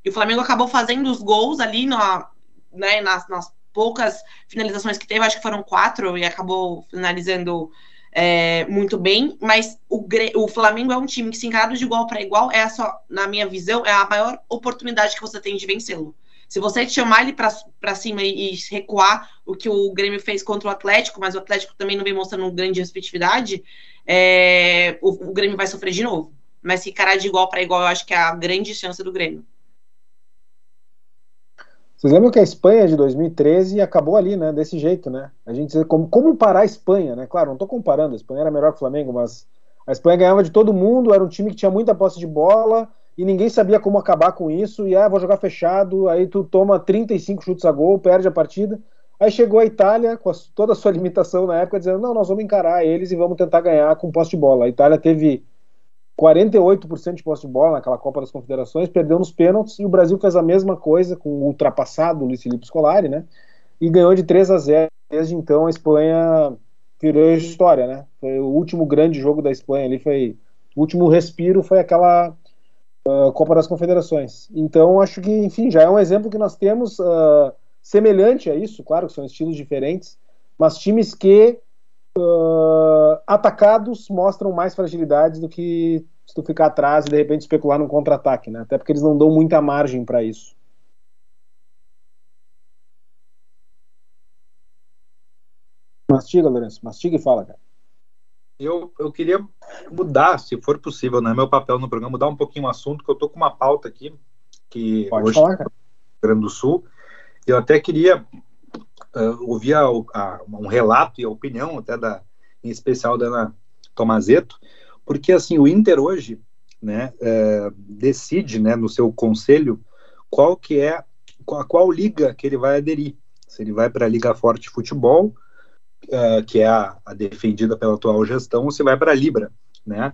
E o Flamengo acabou fazendo os gols ali na, né, nas, nas poucas finalizações que teve, acho que foram quatro, e acabou finalizando é, muito bem, mas o, o, Flamengo é um time que, se encarado de igual para igual, é só, na minha visão, é a maior oportunidade que você tem de vencê-lo. Se você chamar ele para cima e, e, recuar, o que o Grêmio fez contra o Atlético, mas o Atlético também não vem mostrando grande respectividade, é, o, o Grêmio vai sofrer de novo. Mas se encarar de igual para igual, eu acho que é a grande chance do Grêmio. Vocês lembram que a Espanha de 2013 acabou ali, né? Desse jeito, né? A gente como, como parar a Espanha, né? Claro, não estou comparando, a Espanha era melhor que o Flamengo, mas a Espanha ganhava de todo mundo, era um time que tinha muita posse de bola e ninguém sabia como acabar com isso. E ah, vou jogar fechado, aí tu toma 35 chutes a gol, perde a partida. Aí chegou a Itália, com a, toda a sua *laughs* limitação na época, dizendo: não, nós vamos encarar eles e vamos tentar ganhar com posse de bola. A Itália teve 48% de posse de bola naquela Copa das Confederações, perdeu nos pênaltis, e o Brasil fez a mesma coisa com o ultrapassado Luiz Felipe Scolari, né? E ganhou de 3 a 0. Desde então a Espanha virou história, né? Foi o último grande jogo da Espanha ali, foi o último respiro foi aquela uh, Copa das Confederações. Então acho que, enfim, já é um exemplo que nós temos. Uh, semelhante a isso, claro que são estilos diferentes, mas times que uh, atacados mostram mais fragilidades do que se tu ficar atrás e de repente especular num contra-ataque, né? Até porque eles não dão muita margem para isso. Mastiga, Lourenço, mastiga e fala, cara. Eu, eu queria mudar, se for possível, né, meu papel no programa, mudar um pouquinho o assunto, que eu tô com uma pauta aqui, que Pode hoje falar, cara. no Rio Grande do Sul, eu até queria uh, ouvir a, a, um relato e a opinião até da, em especial da Ana Tomazeto, porque assim o Inter hoje, né, uh, decide, né, no seu conselho qual que é qual, qual liga que ele vai aderir. Se ele vai para a Liga Forte Futebol, uh, que é a, a, defendida pela atual gestão, ou se vai para a Libra, né?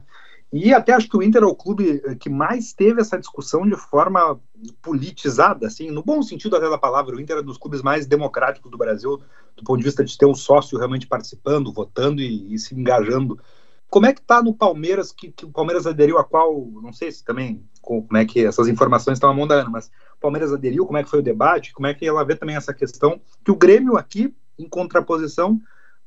E até acho que o Inter é o clube que mais teve essa discussão de forma politizada, assim, no bom sentido até da palavra. O Inter é dos clubes mais democráticos do Brasil, do ponto de vista de ter um sócio realmente participando, votando e, e se engajando. Como é que está no Palmeiras, que, que, o Palmeiras aderiu a qual, não sei se também, como é que essas informações estão à mão da Ana, mas o Palmeiras aderiu, como é que foi o debate, como é que ela vê também essa questão, que o Grêmio aqui, em contraposição,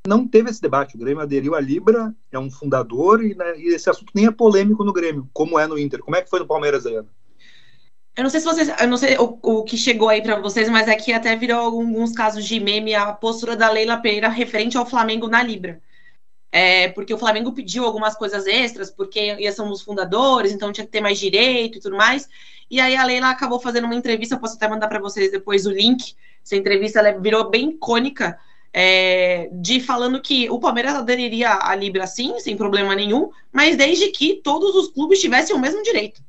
não teve esse debate. O Grêmio aderiu à Libra, é um fundador, e, né, e, esse assunto nem é polêmico no Grêmio, como é no Inter. Como é que foi no Palmeiras, Ana? Eu não sei se vocês, eu não sei o, o que chegou aí para vocês, mas aqui até virou alguns casos de meme a postura da Leila Pereira referente ao Flamengo na Libra. É, porque o Flamengo pediu algumas coisas extras, porque ia são os fundadores, então tinha que ter mais direito e tudo mais. E aí a Leila acabou fazendo uma entrevista, posso até mandar para vocês depois o link. Essa entrevista ela virou bem icônica é, de falando que o Palmeiras aderiria à Libra sim, sem problema nenhum, mas desde que todos os clubes tivessem o mesmo direito.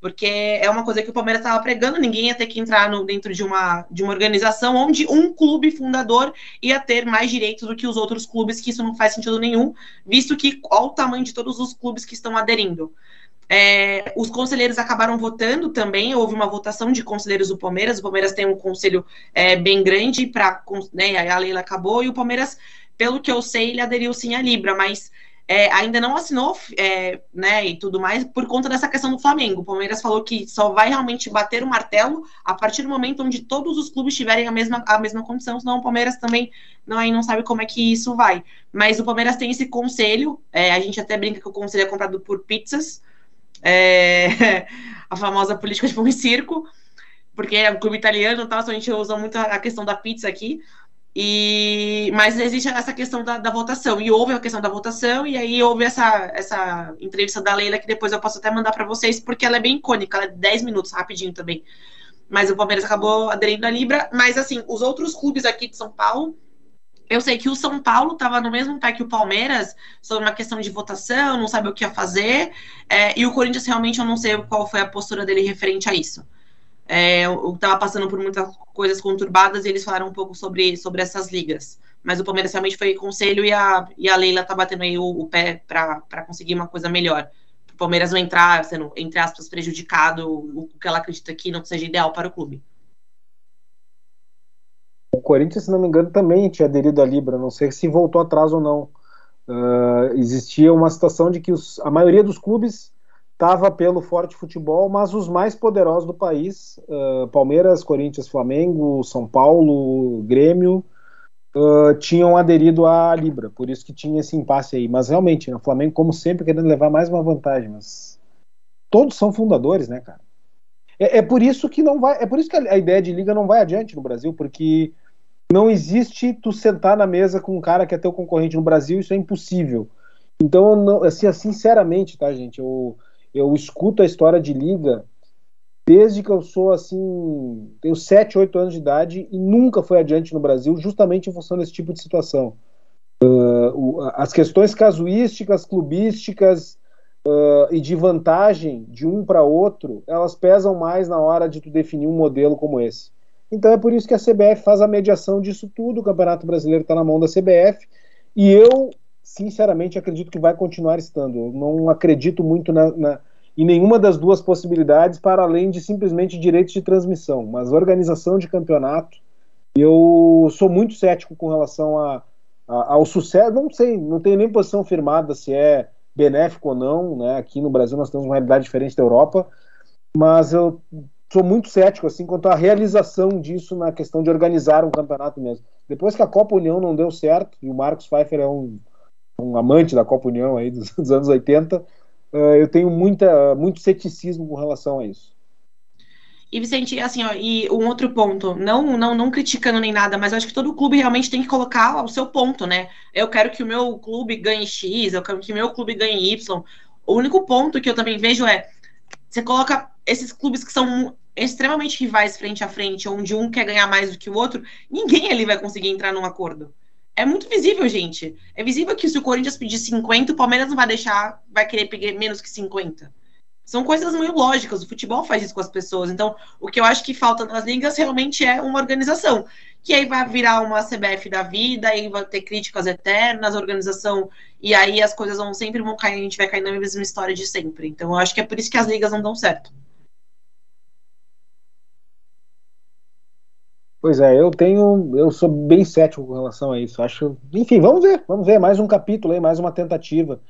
Porque é uma coisa que o Palmeiras estava pregando, ninguém ia ter que entrar no, dentro de uma, de uma organização onde um clube fundador ia ter mais direitos do que os outros clubes, que isso não faz sentido nenhum, visto que olha o tamanho de todos os clubes que estão aderindo. É, os conselheiros acabaram votando também, houve uma votação de conselheiros do Palmeiras. O Palmeiras tem um conselho é, bem grande para. Né, a Leila acabou, e o Palmeiras, pelo que eu sei, ele aderiu sim à Libra, mas é, ainda não assinou, é, né, e tudo mais, por conta dessa questão do Flamengo. O Palmeiras falou que só vai realmente bater o martelo a partir do momento onde todos os clubes tiverem a mesma, a mesma condição, senão o Palmeiras também não, aí não sabe como é que isso vai. Mas o Palmeiras tem esse conselho, é, a gente até brinca que o conselho é comprado por pizzas, é, *laughs* a famosa política de pão e circo, porque é um clube italiano? Só a gente usa muito a questão da pizza aqui. E, mas existe essa questão da, da, votação, e houve a questão da votação, e aí houve essa, essa entrevista da Leila, que depois eu posso até mandar para vocês, porque ela é bem icônica, ela é 10 minutos, rapidinho também. Mas o Palmeiras acabou aderindo à Libra, mas assim, os outros clubes aqui de São Paulo eu sei que o São Paulo estava no mesmo pé que o Palmeiras sobre uma questão de votação, não sabe o que ia fazer, é, e o Corinthians realmente eu não sei qual foi a postura dele referente a isso. É, eu estava passando por muitas coisas conturbadas e eles falaram um pouco sobre, sobre essas ligas. Mas o Palmeiras realmente foi conselho e a, e a Leila tá batendo aí o, o pé para conseguir uma coisa melhor. O Palmeiras não entrar sendo, entre aspas, prejudicado, o que ela acredita que não seja ideal para o clube. O Corinthians, se não me engano, também tinha aderido à Libra, não sei se voltou atrás ou não. Uh, existia uma situação de que os, a maioria dos clubes estava pelo forte futebol, mas os mais poderosos do país, uh, Palmeiras, Corinthians, Flamengo, São Paulo, Grêmio, uh, tinham aderido à Libra, por isso que tinha esse impasse aí. Mas realmente, né, o Flamengo, como sempre, querendo levar mais uma vantagem, mas todos são fundadores, né, cara? É, é por isso que não vai, é por isso que a, a ideia de liga não vai adiante no Brasil, porque não existe tu sentar na mesa com um cara que é teu concorrente no Brasil, isso é impossível. Então, não, assim, sinceramente, tá, gente, eu, eu escuto a história de liga desde que eu sou assim, tenho 7, 8 anos de idade e nunca foi adiante no Brasil, justamente em função desse tipo de situação. Uh, as questões casuísticas, clubísticas uh, e de vantagem de um para outro, elas pesam mais na hora de tu definir um modelo como esse. Então é por isso que a CBF faz a mediação disso tudo. O Campeonato Brasileiro está na mão da CBF e eu, sinceramente, acredito que vai continuar estando. Eu não acredito muito na, na, em nenhuma das duas possibilidades, para além de simplesmente direitos de transmissão. Mas organização de campeonato, eu sou muito cético com relação a, a, ao sucesso. Não sei, não tenho nem posição firmada se é benéfico ou não. Né? Aqui no Brasil nós temos uma realidade diferente da Europa, mas eu sou muito cético assim quanto à realização disso na questão de organizar um campeonato mesmo. Depois que a Copa União não deu certo, e o Marcos Pfeiffer é um, um amante da Copa União aí *laughs* dos, dos anos 80, uh, eu tenho muita, muito ceticismo com relação a isso. E Vicente, assim, ó, e um outro ponto, não, não, não criticando nem nada, mas acho que todo clube realmente tem que colocar o seu ponto, né? Eu quero que o meu clube ganhe X, eu quero que o meu clube ganhe Y. O único ponto que eu também vejo é você coloca esses clubes que são extremamente rivais frente a frente, onde um quer ganhar mais do que o outro, ninguém ali vai conseguir entrar num acordo. É muito visível, gente. É visível que se o Corinthians pedir 50, o Palmeiras não vai deixar, vai querer pegar menos que 50. São coisas meio lógicas. O futebol faz isso com as pessoas. Então, o que eu acho que falta nas ligas realmente é uma organização. Que aí vai virar uma CBF da vida, aí vai ter críticas eternas, organização, e aí as coisas vão sempre vão cair, a gente vai cair na mesma história de sempre. Então, eu acho que é por isso que as ligas não dão certo. Pois é, eu tenho, eu sou bem cético com relação a isso. Acho, enfim, vamos ver, vamos ver mais um capítulo aí, mais uma tentativa.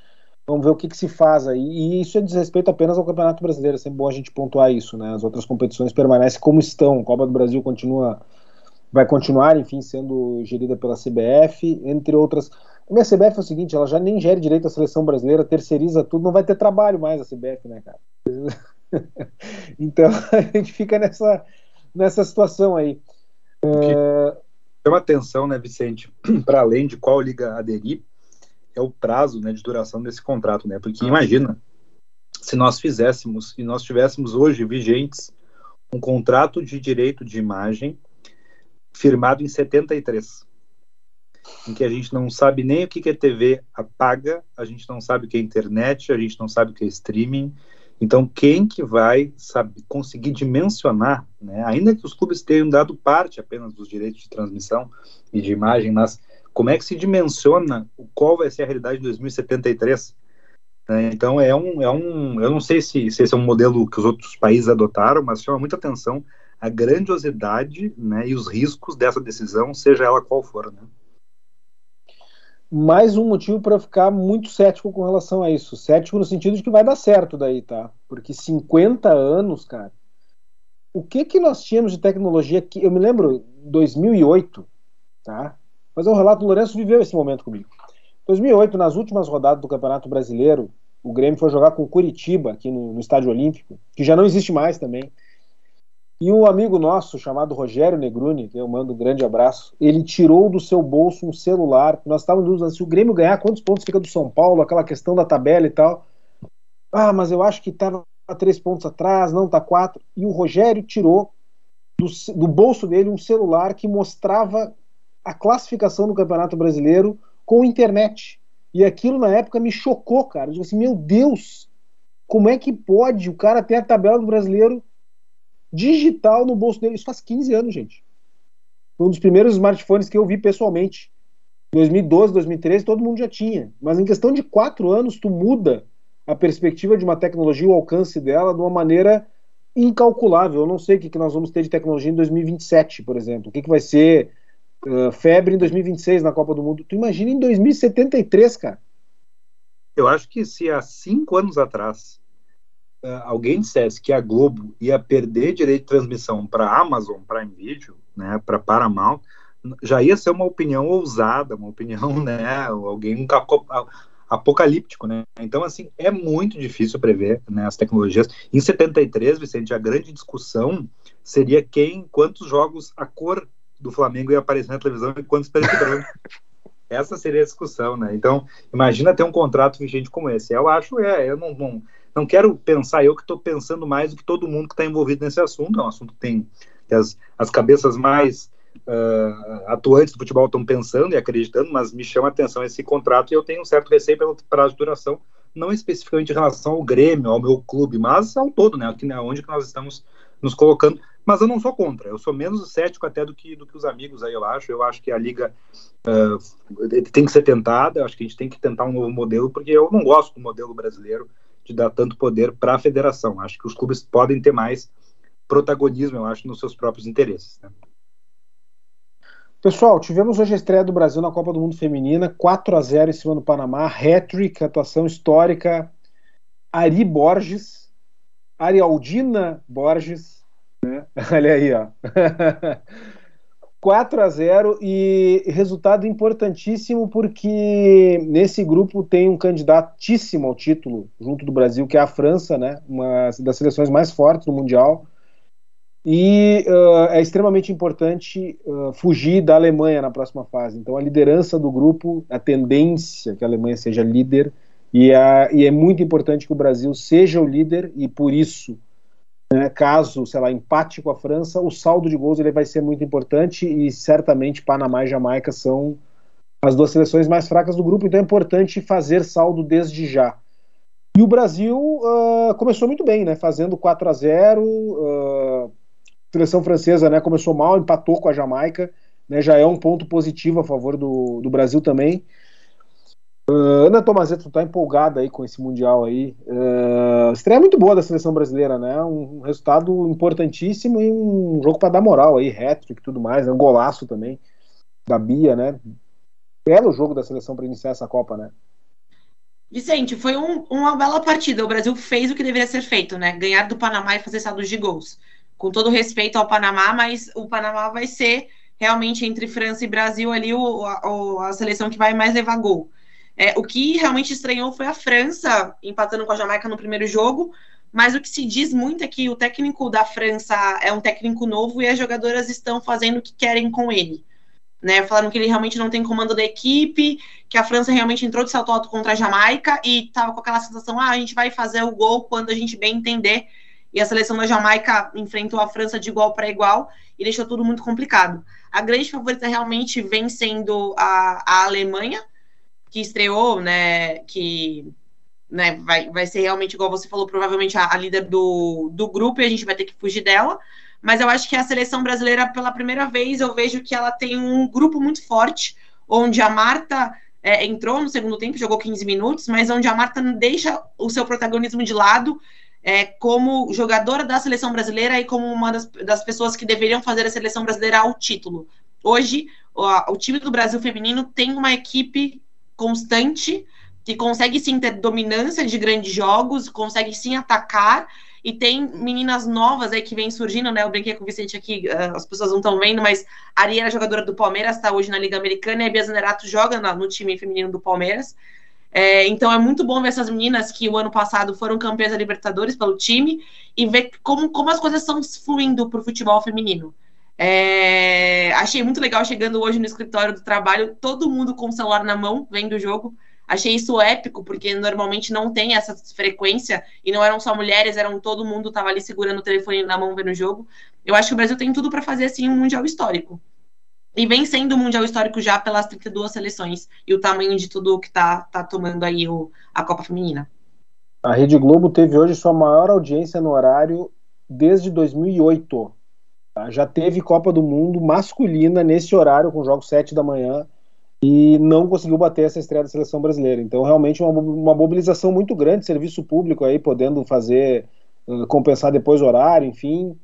Vamos ver o que, que se faz aí. E isso é desrespeito apenas ao Campeonato Brasileiro. É sempre bom a gente pontuar isso, né? As outras competições permanecem como estão. A Copa do Brasil continua, vai continuar, enfim, sendo gerida pela CBF, entre outras. A minha CBF é o seguinte, ela já nem gere direito à seleção brasileira, terceiriza tudo, não vai ter trabalho mais a CBF, né, cara? *laughs* então *laughs* a gente fica nessa, nessa situação aí. Uh... Chama atenção, né, Vicente, *clears throat* para além de qual liga aderir, é o prazo né, de duração desse contrato, né? Porque imagina se nós fizéssemos e nós tivéssemos hoje vigentes um contrato de direito de imagem firmado em 73, em que a gente não sabe nem o que é TV paga, a gente não sabe o que é internet, a gente não sabe o que é streaming, então, quem que vai sabe, conseguir dimensionar, né, ainda que os clubes tenham dado parte apenas dos direitos de transmissão e de imagem, mas como é que se dimensiona qual vai ser a realidade de 2073? Né? Então, é um, é um. Eu não sei se, se esse é um modelo que os outros países adotaram, mas chama muita atenção a grandiosidade né, e os riscos dessa decisão, seja ela qual for. Né? Mais um motivo para ficar muito cético com relação a isso. Cético no sentido de que vai dar certo daí, tá? Porque 50 anos, cara. O que que nós tínhamos de tecnologia que eu me lembro 2008, tá? Fazer um relato, o Lourenço viveu esse momento comigo. 2008, nas últimas rodadas do Campeonato Brasileiro, o Grêmio foi jogar com Curitiba aqui no, no Estádio Olímpico, que já não existe mais também. E um amigo nosso, chamado Rogério Negruni, que eu mando um grande abraço, ele tirou do seu bolso um celular. Nós estávamos dúvida se o Grêmio ganhar, quantos pontos fica do São Paulo, aquela questão da tabela e tal. Ah, mas eu acho que estava três pontos atrás, não está quatro. E o Rogério tirou do, do bolso dele um celular que mostrava a classificação do Campeonato Brasileiro com internet. E aquilo na época me chocou, cara. Eu digo assim, meu Deus, como é que pode o cara ter a tabela do brasileiro digital no bolso dele. Isso faz 15 anos, gente. Foi um dos primeiros smartphones que eu vi pessoalmente. 2012, 2013, todo mundo já tinha. Mas em questão de quatro anos, tu muda a perspectiva de uma tecnologia, o alcance dela, de uma maneira incalculável. Eu não sei o que, que nós vamos ter de tecnologia em 2027, por exemplo. O que, que vai ser uh, febre em 2026 na Copa do Mundo. Tu imagina em 2073, cara. Eu acho que se há cinco anos atrás alguém dissesse que a Globo ia perder direito de transmissão para Amazon Prime Video, né, para Paramount, já ia ser uma opinião ousada, uma opinião, né, alguém apocalíptico, né? Então, assim, é muito difícil prever né, as tecnologias. Em 73, Vicente, a grande discussão seria quem, quantos jogos a cor do Flamengo ia aparecer na televisão e quantos preto e branco. Essa seria a discussão, né? Então, imagina ter um contrato vigente como esse. Eu acho, é, eu não, não não quero pensar eu que estou pensando mais do que todo mundo que está envolvido nesse assunto. É um assunto que tem as, as cabeças mais uh, atuantes do futebol estão pensando e acreditando, mas me chama a atenção esse contrato e eu tenho um certo receio pelo prazo de duração, não especificamente em relação ao Grêmio, ao meu clube, mas ao todo, né? Aqui, né, onde que nós estamos nos colocando, Mas eu não sou contra, eu sou menos cético até do que, do que os amigos aí, eu acho. Eu acho que a Liga uh, tem que ser tentada, eu acho que a gente tem que tentar um novo modelo, porque eu não gosto do modelo brasileiro de dar tanto poder para a federação. Acho que os clubes podem ter mais protagonismo, eu acho, nos seus próprios interesses. Né? Pessoal, tivemos hoje a estreia do Brasil na Copa do Mundo Feminina, 4 a 0 em cima do Panamá, hat-trick, atuação histórica, Ari Borges, Arialdina Borges, né? *laughs* olha aí, ó. *laughs* 4 a 0 e resultado importantíssimo porque nesse grupo tem um candidatíssimo ao título junto do Brasil, que é a França, né? Uma das seleções mais fortes do Mundial. E uh, é extremamente importante uh, fugir da Alemanha na próxima fase. Então, a liderança do grupo, a tendência que a Alemanha seja líder, e, a, e é muito importante que o Brasil seja o líder, e por isso, né, caso, sei lá, empate com a França, o saldo de gols ele vai ser muito importante, e certamente Panamá e Jamaica são as duas seleções mais fracas do grupo, então é importante fazer saldo desde já. E o Brasil uh, começou muito bem, né? Fazendo 4 a 0 uh, seleção francesa né, começou mal, empatou com a Jamaica, né, já é um ponto positivo a favor do, do Brasil também. Uh, Ana Tomazetto está empolgada aí com esse Mundial aí. Uh, estreia muito boa da seleção brasileira, né? Um, resultado importantíssimo e um jogo para dar moral aí, hat e tudo mais, né? um golaço também da Bia, né? Belo jogo da seleção para iniciar essa Copa, né? Vicente, foi um, uma bela partida. O Brasil fez o que deveria ser feito, né? Ganhar do Panamá e fazer saldos de gols com todo respeito ao Panamá, mas o Panamá vai ser realmente entre França e Brasil ali o, a, a seleção que vai mais levar gol. É, o que realmente estranhou foi a França empatando com a Jamaica no primeiro jogo, mas o que se diz muito é que o técnico da França é um técnico novo e as jogadoras estão fazendo o que querem com ele. Né, falaram que ele realmente não tem comando da equipe, que a França realmente entrou de salto alto contra a Jamaica e estava com aquela sensação, ah, a gente vai fazer o gol quando a gente bem entender e a seleção da Jamaica enfrentou a França de igual para igual e deixou tudo muito complicado. A grande favorita realmente vem sendo a, a Alemanha, que estreou, né, que né, vai, vai ser realmente, igual você falou, provavelmente a, a líder do, do grupo e a gente vai ter que fugir dela. Mas eu acho que a seleção brasileira, pela primeira vez, eu vejo que ela tem um grupo muito forte, onde a Marta é, entrou no segundo tempo, jogou 15 minutos, mas onde a Marta deixa o seu protagonismo de lado é, como jogadora da seleção brasileira e como uma das, das, pessoas que deveriam fazer a seleção brasileira ao título. Hoje, o, o time do Brasil feminino tem uma equipe constante que consegue sim ter dominância de grandes jogos, consegue sim atacar e tem meninas novas aí que vêm surgindo, né? Eu brinquei com o Vicente aqui, uh, as pessoas não estão vendo, mas a Ari era jogadora do Palmeiras, está hoje na Liga Americana e a Bia Zanerato joga no time feminino do Palmeiras. É, então é muito bom ver essas meninas que o ano passado foram campeãs da Libertadores pelo time e ver como, como as coisas estão fluindo para o futebol feminino. É, achei muito legal chegando hoje no escritório do trabalho, todo mundo com o celular na mão, vendo o jogo. Achei isso épico, porque normalmente não tem essa frequência, e não eram só mulheres, eram todo mundo estava ali segurando o telefone na mão vendo o jogo. Eu acho que o Brasil tem tudo para fazer assim um mundial histórico. E vem sendo o Mundial Histórico já pelas 32 seleções e o tamanho de tudo que está tá tomando aí o, a Copa Feminina. A Rede Globo teve hoje sua maior audiência no horário desde 2008. Tá? Já teve Copa do Mundo masculina nesse horário, com jogos 7 da manhã, e não conseguiu bater essa estreia da seleção brasileira. Então, realmente, uma, uma mobilização muito grande, serviço público aí podendo fazer, uh, compensar depois o horário, enfim.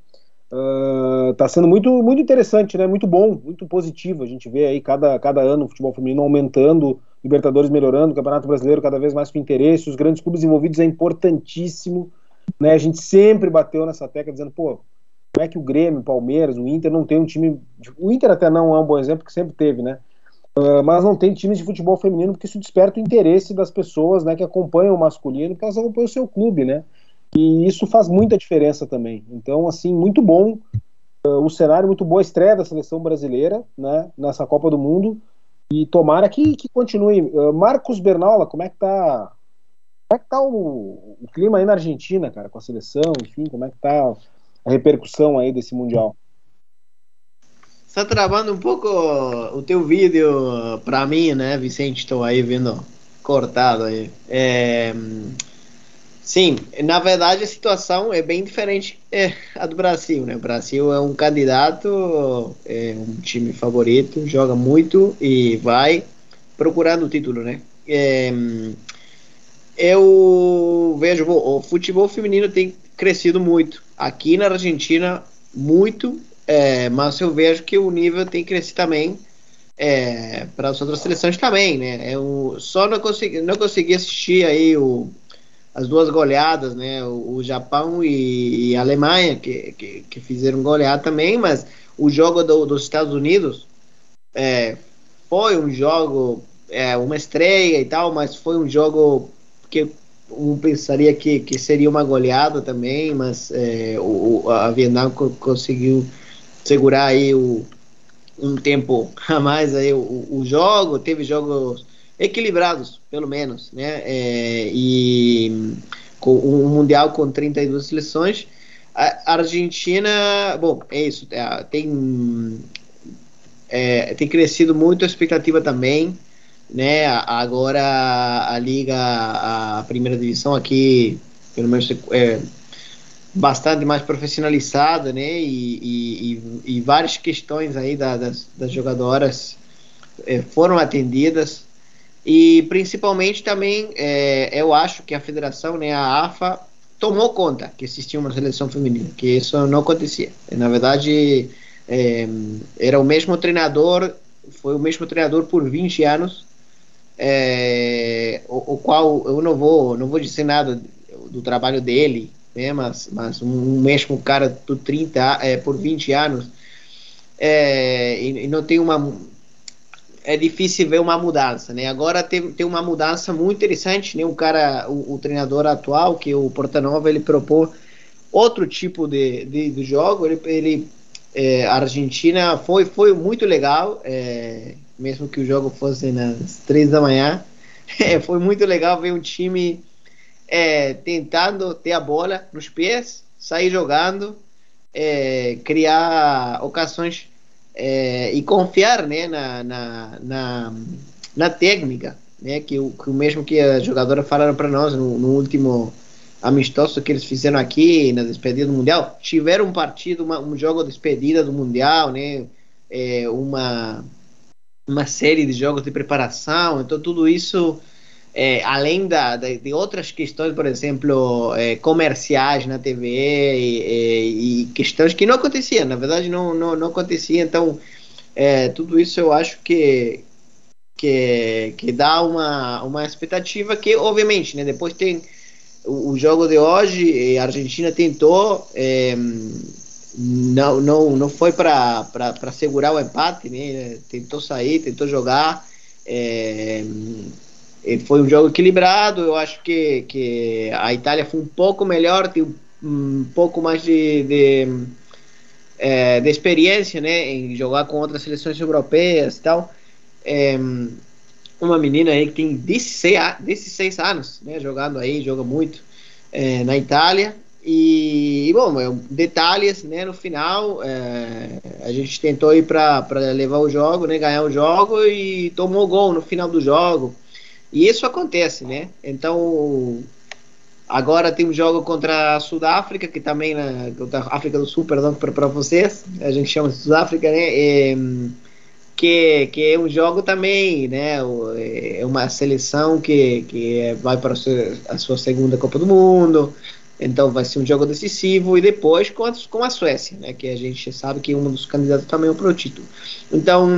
Está uh, sendo muito, muito interessante, né? Muito bom, muito positivo. A gente vê aí cada, cada ano o futebol feminino aumentando, Libertadores melhorando, o Campeonato Brasileiro cada vez mais com interesse, os grandes clubes envolvidos é importantíssimo. Né? A gente sempre bateu nessa tecla dizendo, pô, como é que o Grêmio, o Palmeiras, o Inter não tem um time. O Inter até não é um bom exemplo, que sempre teve, né? Uh, mas não tem times de futebol feminino porque isso desperta o interesse das pessoas né, que acompanham o masculino, porque elas acompanham o seu clube, né? E isso faz muita diferença também. Então, assim, muito bom uh, o cenário, muito boa a estreia da seleção brasileira né, nessa Copa do Mundo. E tomara que, que continue. Uh, Marcos Bernola, como é que tá? Como é que tá o, o, clima aí na Argentina, cara, com a seleção, enfim, como é que tá a repercussão aí desse Mundial? Está travando um pouco o teu vídeo para mim, né, Vicente? Estou aí vendo cortado aí. É... Sim, na verdade a situação é bem diferente é, a do Brasil, né? O Brasil é um candidato, é um time favorito, joga muito e vai procurando o título, né? É, eu vejo o futebol feminino tem crescido muito aqui na Argentina muito, é, mas eu vejo que o nível tem crescido também é, para as outras seleções também, né? Eu só não consegui, não consegui assistir aí o as duas goleadas, né? O, o Japão e, e, a Alemanha, que, que, que, fizeram goleada também, mas o jogo do, dos Estados Unidos é, foi um jogo, é, uma estreia e tal, mas foi um jogo que eu pensaria que, que seria uma goleada também, mas é, o, a Vietnã conseguiu segurar aí o, um tempo *laughs* a mais aí o, o jogo, teve jogos equilibrados, pelo menos, né? É, e com um mundial com 32 seleções. A Argentina, bom, é isso, é, tem é, tem crescido muito a expectativa também, né? Agora a liga, a primeira divisão aqui, pelo menos é bastante mais profissionalizada, né? E, e, e, várias questões aí da, das, das jogadoras é, foram atendidas e principalmente também, é, eu acho que a federação, né, a AFA, tomou conta que existia uma seleção feminina, que isso não acontecia. Na verdade, é, era o mesmo treinador, foi o mesmo treinador por 20 anos, é, o, o, qual eu não vou, não vou dizer nada do trabalho dele, né, mas, mas um mesmo cara por 30, é, por 20 anos, é, e, e não tem uma é difícil ver uma mudança, né? Agora tem, tem uma mudança muito interessante, né? O cara, o, o treinador atual, que é o Portanova, ele propôs outro tipo de, de, de jogo. Ele, ele é, a Argentina foi, foi muito legal, é, mesmo que o jogo fosse nas três da manhã. *laughs* É, foi muito legal ver um time é, tentando ter a bola nos pés, sair jogando, é, criar ocasiões é, e confiar né, na, na, na, na, técnica, né, que, o, que o mesmo que a jogadora falaram para nós no, no, último amistoso que eles fizeram aqui na despedida do Mundial, tiveram um partido, uma, um jogo de despedida do Mundial, né, é, uma, uma série de jogos de preparação, então tudo isso é, além da, da, de outras questões, por exemplo, é, comerciais na TV e, e, questões que não aconteciam, na verdade não, não, não acontecia, então é, tudo isso eu acho que, que, que dá uma, uma expectativa que, obviamente, né, depois tem o, o jogo de hoje, a Argentina tentou, é, não, não, não foi para segurar o empate, né, tentou sair, tentou jogar, é, foi um jogo equilibrado. Eu acho que, que a Itália foi um pouco melhor, tem um pouco mais de, de, é, de experiência né, em jogar com outras seleções europeias e tal. É, uma menina aí que tem 16, 16 anos, né, jogando aí, joga muito é, na Itália. E, bom, é detalhes, né, no final, é, a gente tentou ir para levar o jogo, né, ganhar o jogo e tomou gol no final do jogo. E isso acontece, né? Então, agora tem um jogo contra a Sudáfrica, que também, na a África do Sul, perdão para vocês, a gente chama de Sudáfrica, né? É, que, que é um jogo também, né? É uma seleção que, que vai para a sua segunda Copa do Mundo, então vai ser um jogo decisivo e depois com a, com a Suécia, né? Que a gente sabe que é um dos candidatos também para o título. Então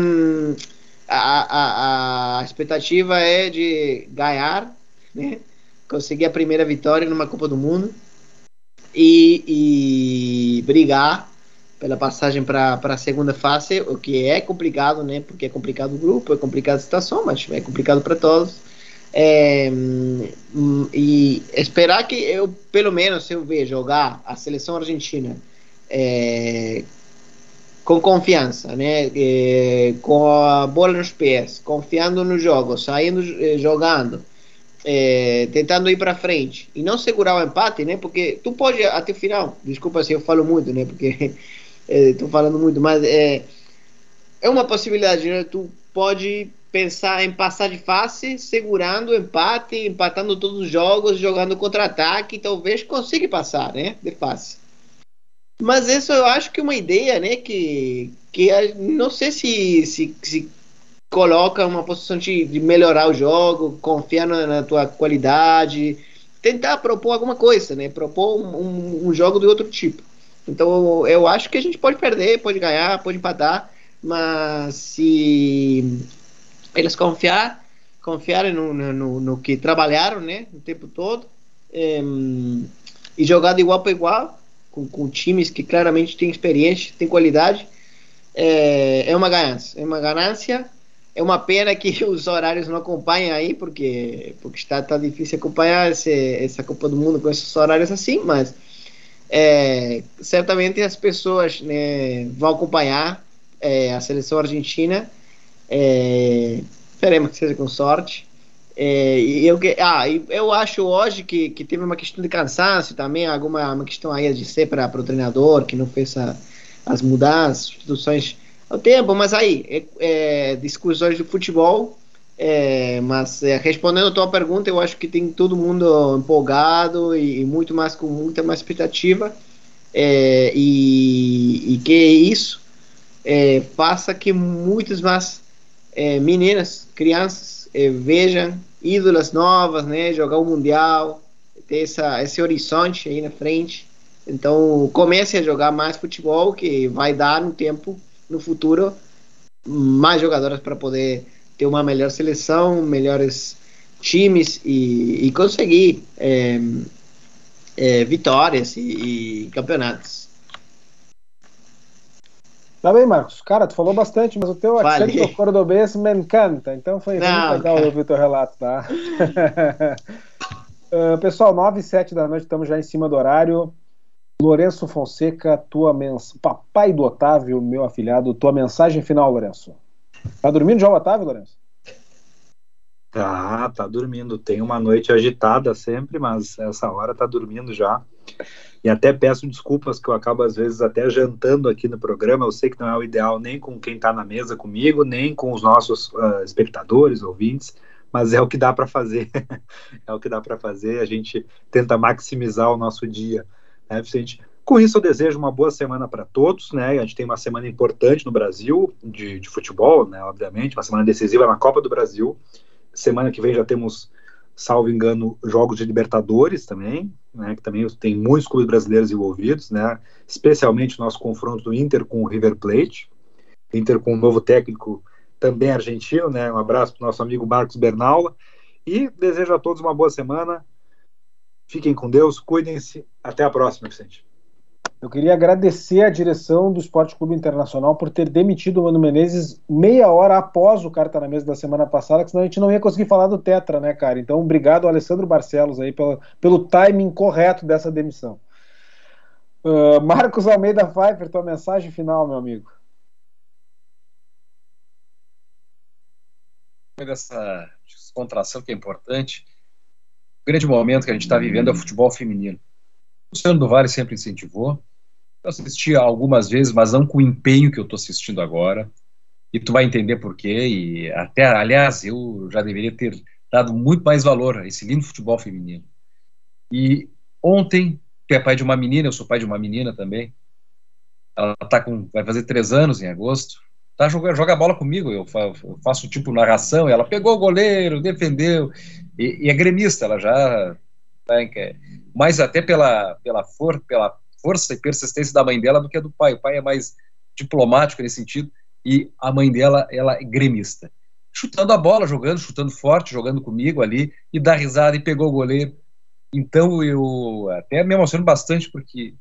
a, a, a expectativa é de ganhar, né? conseguir a primeira vitória numa Copa do Mundo e, e brigar pela passagem para a segunda fase, o que é complicado, né? Porque é complicado o grupo, é complicado a situação, mas é complicado para todos. É, e esperar que eu, pelo menos, eu ver jogar a seleção argentina é, com confiança, né? É, com a bola nos pés, confiando no jogo, saindo eh, jogando, é, tentando ir para frente e não segurar o empate, né? Porque tu pode até o final. Desculpa se eu falo muito, né? Porque estou falando muito, mas é, é uma possibilidade, né? Tu pode pensar em passar de fase, segurando o empate, empatando todos os jogos, jogando contra-ataque, talvez consiga passar, né, de fase. Mas isso eu acho que é uma ideia, né, que, que não sei se, se, se coloca uma posição de, de melhorar o jogo, confiar na, na, tua qualidade, tentar propor alguma coisa, né, propor um, um, um jogo de outro tipo. Então eu acho que a gente pode perder, pode ganhar, pode empatar, mas se eles confiar, confiarem no, no, no que trabalharam, né, o tempo todo, é, e jogar de igual para igual, com, com, times que claramente têm experiência, têm qualidade, é, é uma ganância. É uma ganância. É uma pena que *laughs* os horários não acompanhem aí, porque, porque está tá difícil acompanhar esse, essa Copa do Mundo com esses horários assim, mas é, certamente as pessoas né, vão acompanhar é, a seleção argentina é, esperemos que seja com sorte. É, eu, ah, eu acho hoje que, que teve uma questão de cansaço também, alguma uma questão aí de ser para o treinador, que não fez a, as mudanças, substituições ao tempo, mas aí, é, é, discussões de futebol, é, mas é, respondendo a tua pergunta, eu acho que tem todo mundo empolgado e, e muito mais com muita mais expectativa, é, e, e que isso é, faça que muitos mais é, meninas, crianças, é, vejam ídolas novas, né? Jogar o Mundial, ter essa, esse horizonte aí na frente. Então, comece a jogar mais futebol, que vai dar no tempo, no futuro, mais jogadoras para poder ter uma melhor seleção, melhores times e, e conseguir é, é, vitórias e, e campeonatos. Tá bem, Marcos. Cara, tu falou bastante, mas o teu accento cordobês me encanta. Então foi Não, muito legal cara. ouvir o teu relato, tá? uh, *laughs* pessoal, 9 e 7 da noite, estamos já em cima do horário. Lourenço Fonseca, tua mensagem. Papai do Otávio, meu afilhado, tua mensagem final, Lourenço. Tá dormindo já o Otávio, Lourenço? Tá, tá dormindo. Tem uma noite agitada sempre, mas essa hora tá dormindo já. E até peço desculpas que eu acabo, às vezes, até jantando aqui no programa. Eu sei que não é o ideal nem com quem está na mesa comigo, nem com os nossos uh, espectadores, ouvintes, mas é o que dá para fazer. *laughs* é o que dá para fazer. A gente tenta maximizar o nosso dia, né, Vicente? Com isso, eu desejo uma boa semana para todos. Né? A gente tem uma semana importante no Brasil, de, de futebol, né, obviamente, uma semana decisiva na Copa do Brasil. Semana que vem já temos salvo engano, jogos de Libertadores também, né, que também tem muitos clubes brasileiros envolvidos, né, especialmente o nosso confronto do Inter com o River Plate, Inter com um novo técnico também argentino, né, um abraço para o nosso amigo Marcos Bernaula, e desejo a todos uma boa semana, fiquem com Deus, cuidem-se, até a próxima, Vicente. Eu queria agradecer a direção do Esporte Clube Internacional por ter demitido o Mano Menezes meia hora após o Carta na Mesa da semana passada, que senão a gente não ia conseguir falar do Tetra, né, cara? Então, obrigado, Alessandro Barcelos, aí, pelo, pelo timing correto dessa demissão. Uh, Marcos Almeida Pfeiffer, tua mensagem final, meu amigo. Dessa descontração que é importante, o grande momento que a gente está vivendo é o futebol feminino. Luciano do Vale sempre incentivou, eu assisti algumas vezes, mas não com o empenho que eu estou assistindo agora. E tu vai entender por quê. E até, aliás, eu já deveria ter dado muito mais valor a esse lindo futebol feminino. E ontem, tu é pai de uma menina, eu sou pai de uma menina também. Ela tá com, vai fazer três anos em agosto. Tá joga, joga bola comigo, eu faço tipo narração. ela pegou o goleiro, defendeu. E, e é gremista, ela já tá, mais até pela, pela, for, pela força e persistência da mãe dela do que a do pai. O pai é mais diplomático nesse sentido e a mãe dela, ela é gremista. Chutando a bola, jogando, chutando forte, jogando comigo ali e dá risada e pegou o goleiro. Então eu até me emociono bastante porque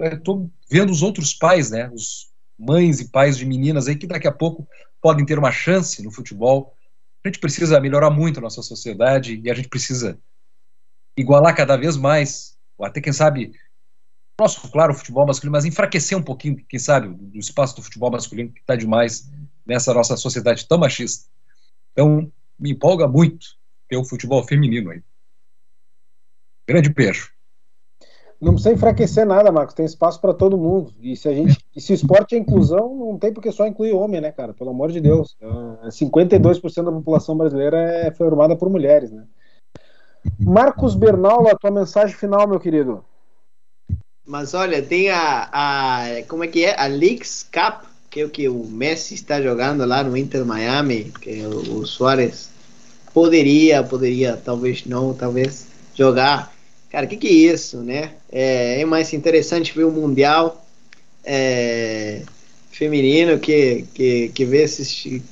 estou vendo os outros pais, né, os mães e pais de meninas aí que daqui a pouco podem ter uma chance no futebol. A gente precisa melhorar muito a nossa sociedade e a gente precisa igualar cada vez mais, ou até quem sabe nosso, claro, o futebol masculino, mas enfraquecer um pouquinho, quem sabe, do espaço do futebol masculino, que está demais nessa nossa sociedade tão machista. Então, me empolga muito ter o futebol feminino aí. Grande beijo. Não precisa enfraquecer nada, Marcos. Tem espaço para todo mundo. E se a gente, e se o esporte é inclusão, não tem porque só incluir homem, né, cara? Pelo amor de Deus. 52% da população brasileira é formada por mulheres, né? Marcos Bernal, a tua mensagem final, meu querido. Mas olha, tem a, a como é que é? A Leagues Cup, que é o que o Messi está jogando lá no Inter Miami, que o, o Soares poderia, poderia, talvez não, talvez jogar. Cara, o que, que é isso, né? É, é, mais interessante ver o Mundial é, feminino que, que, que ver esses,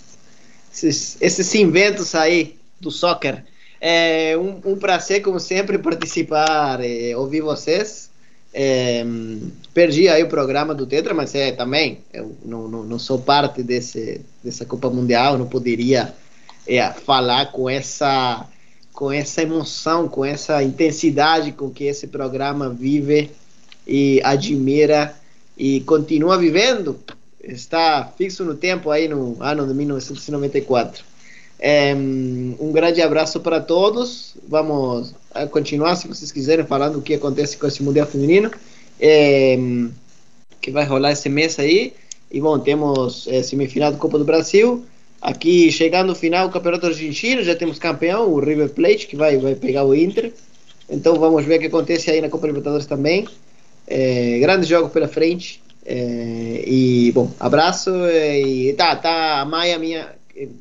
esses, esses inventos aí do soccer. É um, um prazer, como sempre, participar, é, ouvir vocês. É, perdi aí o programa do Tetra, mas é também, eu não, não, não sou parte desse, dessa Copa Mundial, não poderia é, falar com essa com essa emoção, com essa intensidade com que esse programa vive e admira e continua vivendo. Está fixo no tempo aí no ano de 1994. Um grande abraço para todos. Vamos continuar, se vocês quiserem, falando o que acontece com esse Mundial Feminino, que vai rolar esse mês aí. E bom, temos é, semifinal do Copa do Brasil. Aqui, chegando no final do Campeonato Argentino, já temos campeão, o River Plate, que vai, vai pegar o Inter. Então vamos ver o que acontece aí na Copa Libertadores também. É, grande jogo pela frente. É, e, bom, abraço. E tá, tá, Maia, minha,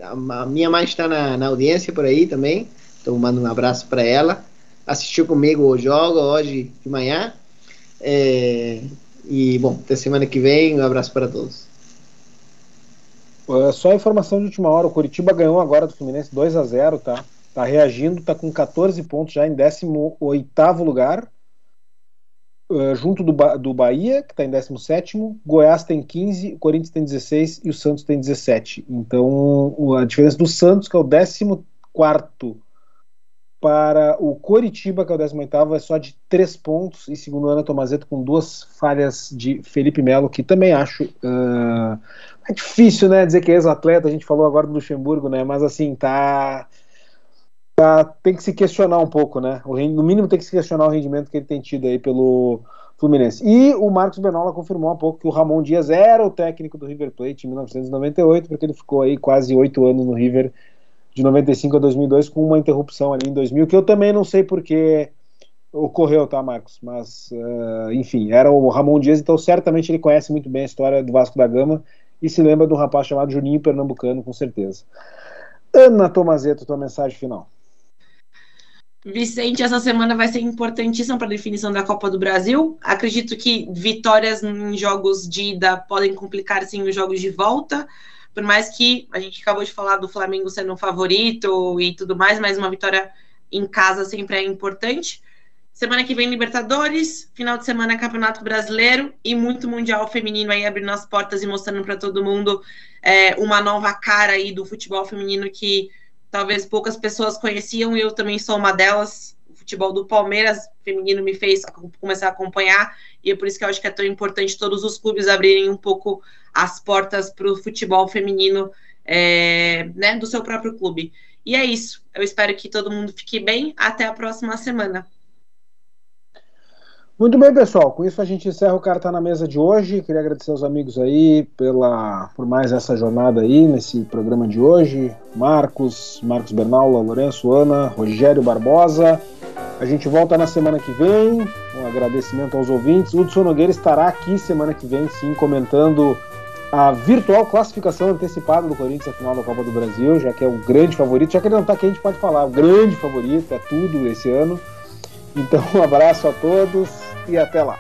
a minha mãe está na, na audiência por aí também. Então mando um abraço para ela. Assistiu comigo o jogo hoje de manhã. É, e bom, até semana que vem. Um abraço para todos. Uh, só informação de última hora: o Curitiba ganhou agora do Fluminense 2 a 0 tá? Tá reagindo, tá com 14 pontos já em 18 lugar. Uh, junto do, ba do Bahia, que está em 17, Goiás tem 15, o Corinthians tem 16 e o Santos tem 17. Então, a diferença do Santos, que é o 14, para o Coritiba, que é o 18, é só de 3 pontos. E segundo Ana Tomazeto, com duas falhas de Felipe Melo, que também acho. Uh, é difícil, né, dizer que é ex-atleta. A gente falou agora do Luxemburgo, né, mas assim, tá. Tá, tem que se questionar um pouco, né? O, no mínimo tem que se questionar o rendimento que ele tem tido aí pelo Fluminense. E o Marcos Benola confirmou há pouco que o Ramon Dias era o técnico do River Plate em 1998, porque ele ficou aí quase oito anos no River de 95 a 2002 com uma interrupção ali em 2000 que eu também não sei porque ocorreu, tá, Marcos? Mas, uh, enfim, era o Ramon Dias, então certamente ele conhece muito bem a história do Vasco da Gama e se lembra de um rapaz chamado Juninho Pernambucano, com certeza. Ana Tomazeto, tua mensagem final. Vicente, essa semana vai ser importantíssima para a definição da Copa do Brasil. Acredito que vitórias em jogos de ida podem complicar sim os jogos de volta. Por mais que a gente acabou de falar do Flamengo sendo um favorito e tudo mais, mas uma vitória em casa sempre é importante. Semana que vem, Libertadores, final de semana, Campeonato Brasileiro e muito Mundial Feminino aí abrindo as portas e mostrando para todo mundo é, uma nova cara aí do futebol feminino que talvez poucas pessoas conheciam, eu também sou uma delas. O futebol do Palmeiras feminino me fez começar a acompanhar, e é por isso que eu acho que é tão importante todos os clubes abrirem um pouco as portas para o futebol feminino é, né, do seu próprio clube. E é isso. Eu espero que todo mundo fique bem. Até a próxima semana. Muito bem, pessoal. Com isso a gente encerra o Carta na Mesa de hoje. Queria agradecer aos amigos aí pela, por mais essa jornada aí nesse programa de hoje. Marcos, Marcos Bernal, Lourenço, Ana, Rogério Barbosa. A gente volta na semana que vem. Um agradecimento aos ouvintes. O Hudson Nogueira estará aqui semana que vem, sim, comentando a virtual classificação antecipada do Corinthians à final da Copa do Brasil, já que é o grande favorito. Já que ele não está aqui, a gente pode falar. O grande favorito, é tudo esse ano. Então, *laughs* um abraço a todos e até lá.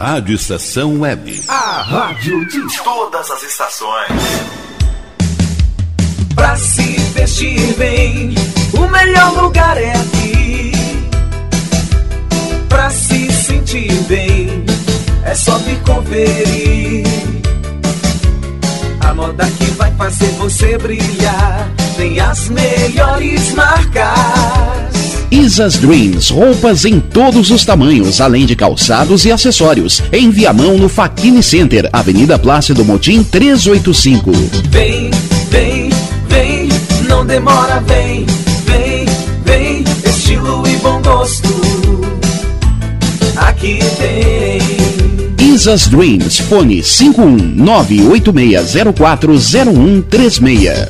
Rádio Estação Web. A rádio de todas as estações. Pra se vestir bem, o melhor lugar é aqui. Pra se sentir bem, é só me conferir. A moda que vai fazer você brilhar tem as melhores marcas Isas Dreams, roupas em todos os tamanhos, além de calçados e acessórios. Em Viamão, no Faquini Center, Avenida Plácido Motim 385. Vem, vem, vem, não demora, vem, vem, vem, estilo e bom gosto. Tem. Isas Dreams, fone 51986040136.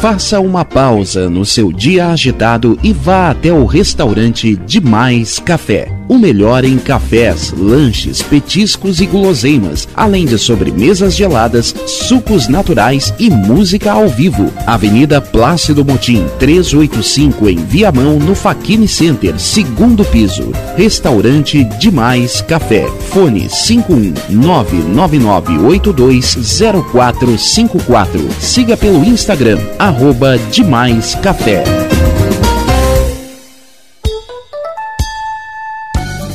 Faça uma pausa no seu dia agitado e vá até o restaurante Demais Café. O melhor em cafés, lanches, petiscos e guloseimas, além de sobremesas geladas, sucos naturais e música ao vivo. Avenida Plácido Motim, 385 em Viamão, no Faquini Center, segundo piso. Restaurante Demais Café. Fone 51999820454. Siga pelo Instagram, arroba Demais Café.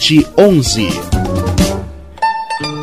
11.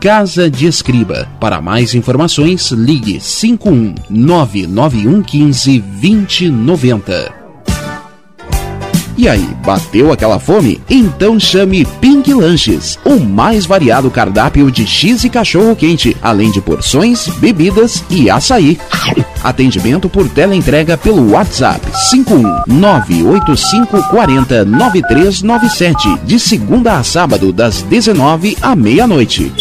Casa de Escriba. Para mais informações, ligue 5199115 2090. E aí, bateu aquela fome? Então chame Pink Lanches, o mais variado cardápio de X e cachorro quente, além de porções, bebidas e açaí. Atendimento por teleentrega pelo WhatsApp 51985409397, de segunda a sábado das 19 à meia-noite.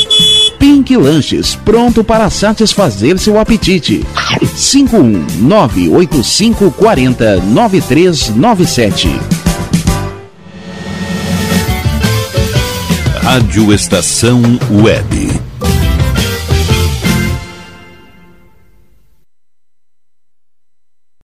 Pink Lanches, pronto para satisfazer seu apetite. 51985409397. Rádio Estação Web.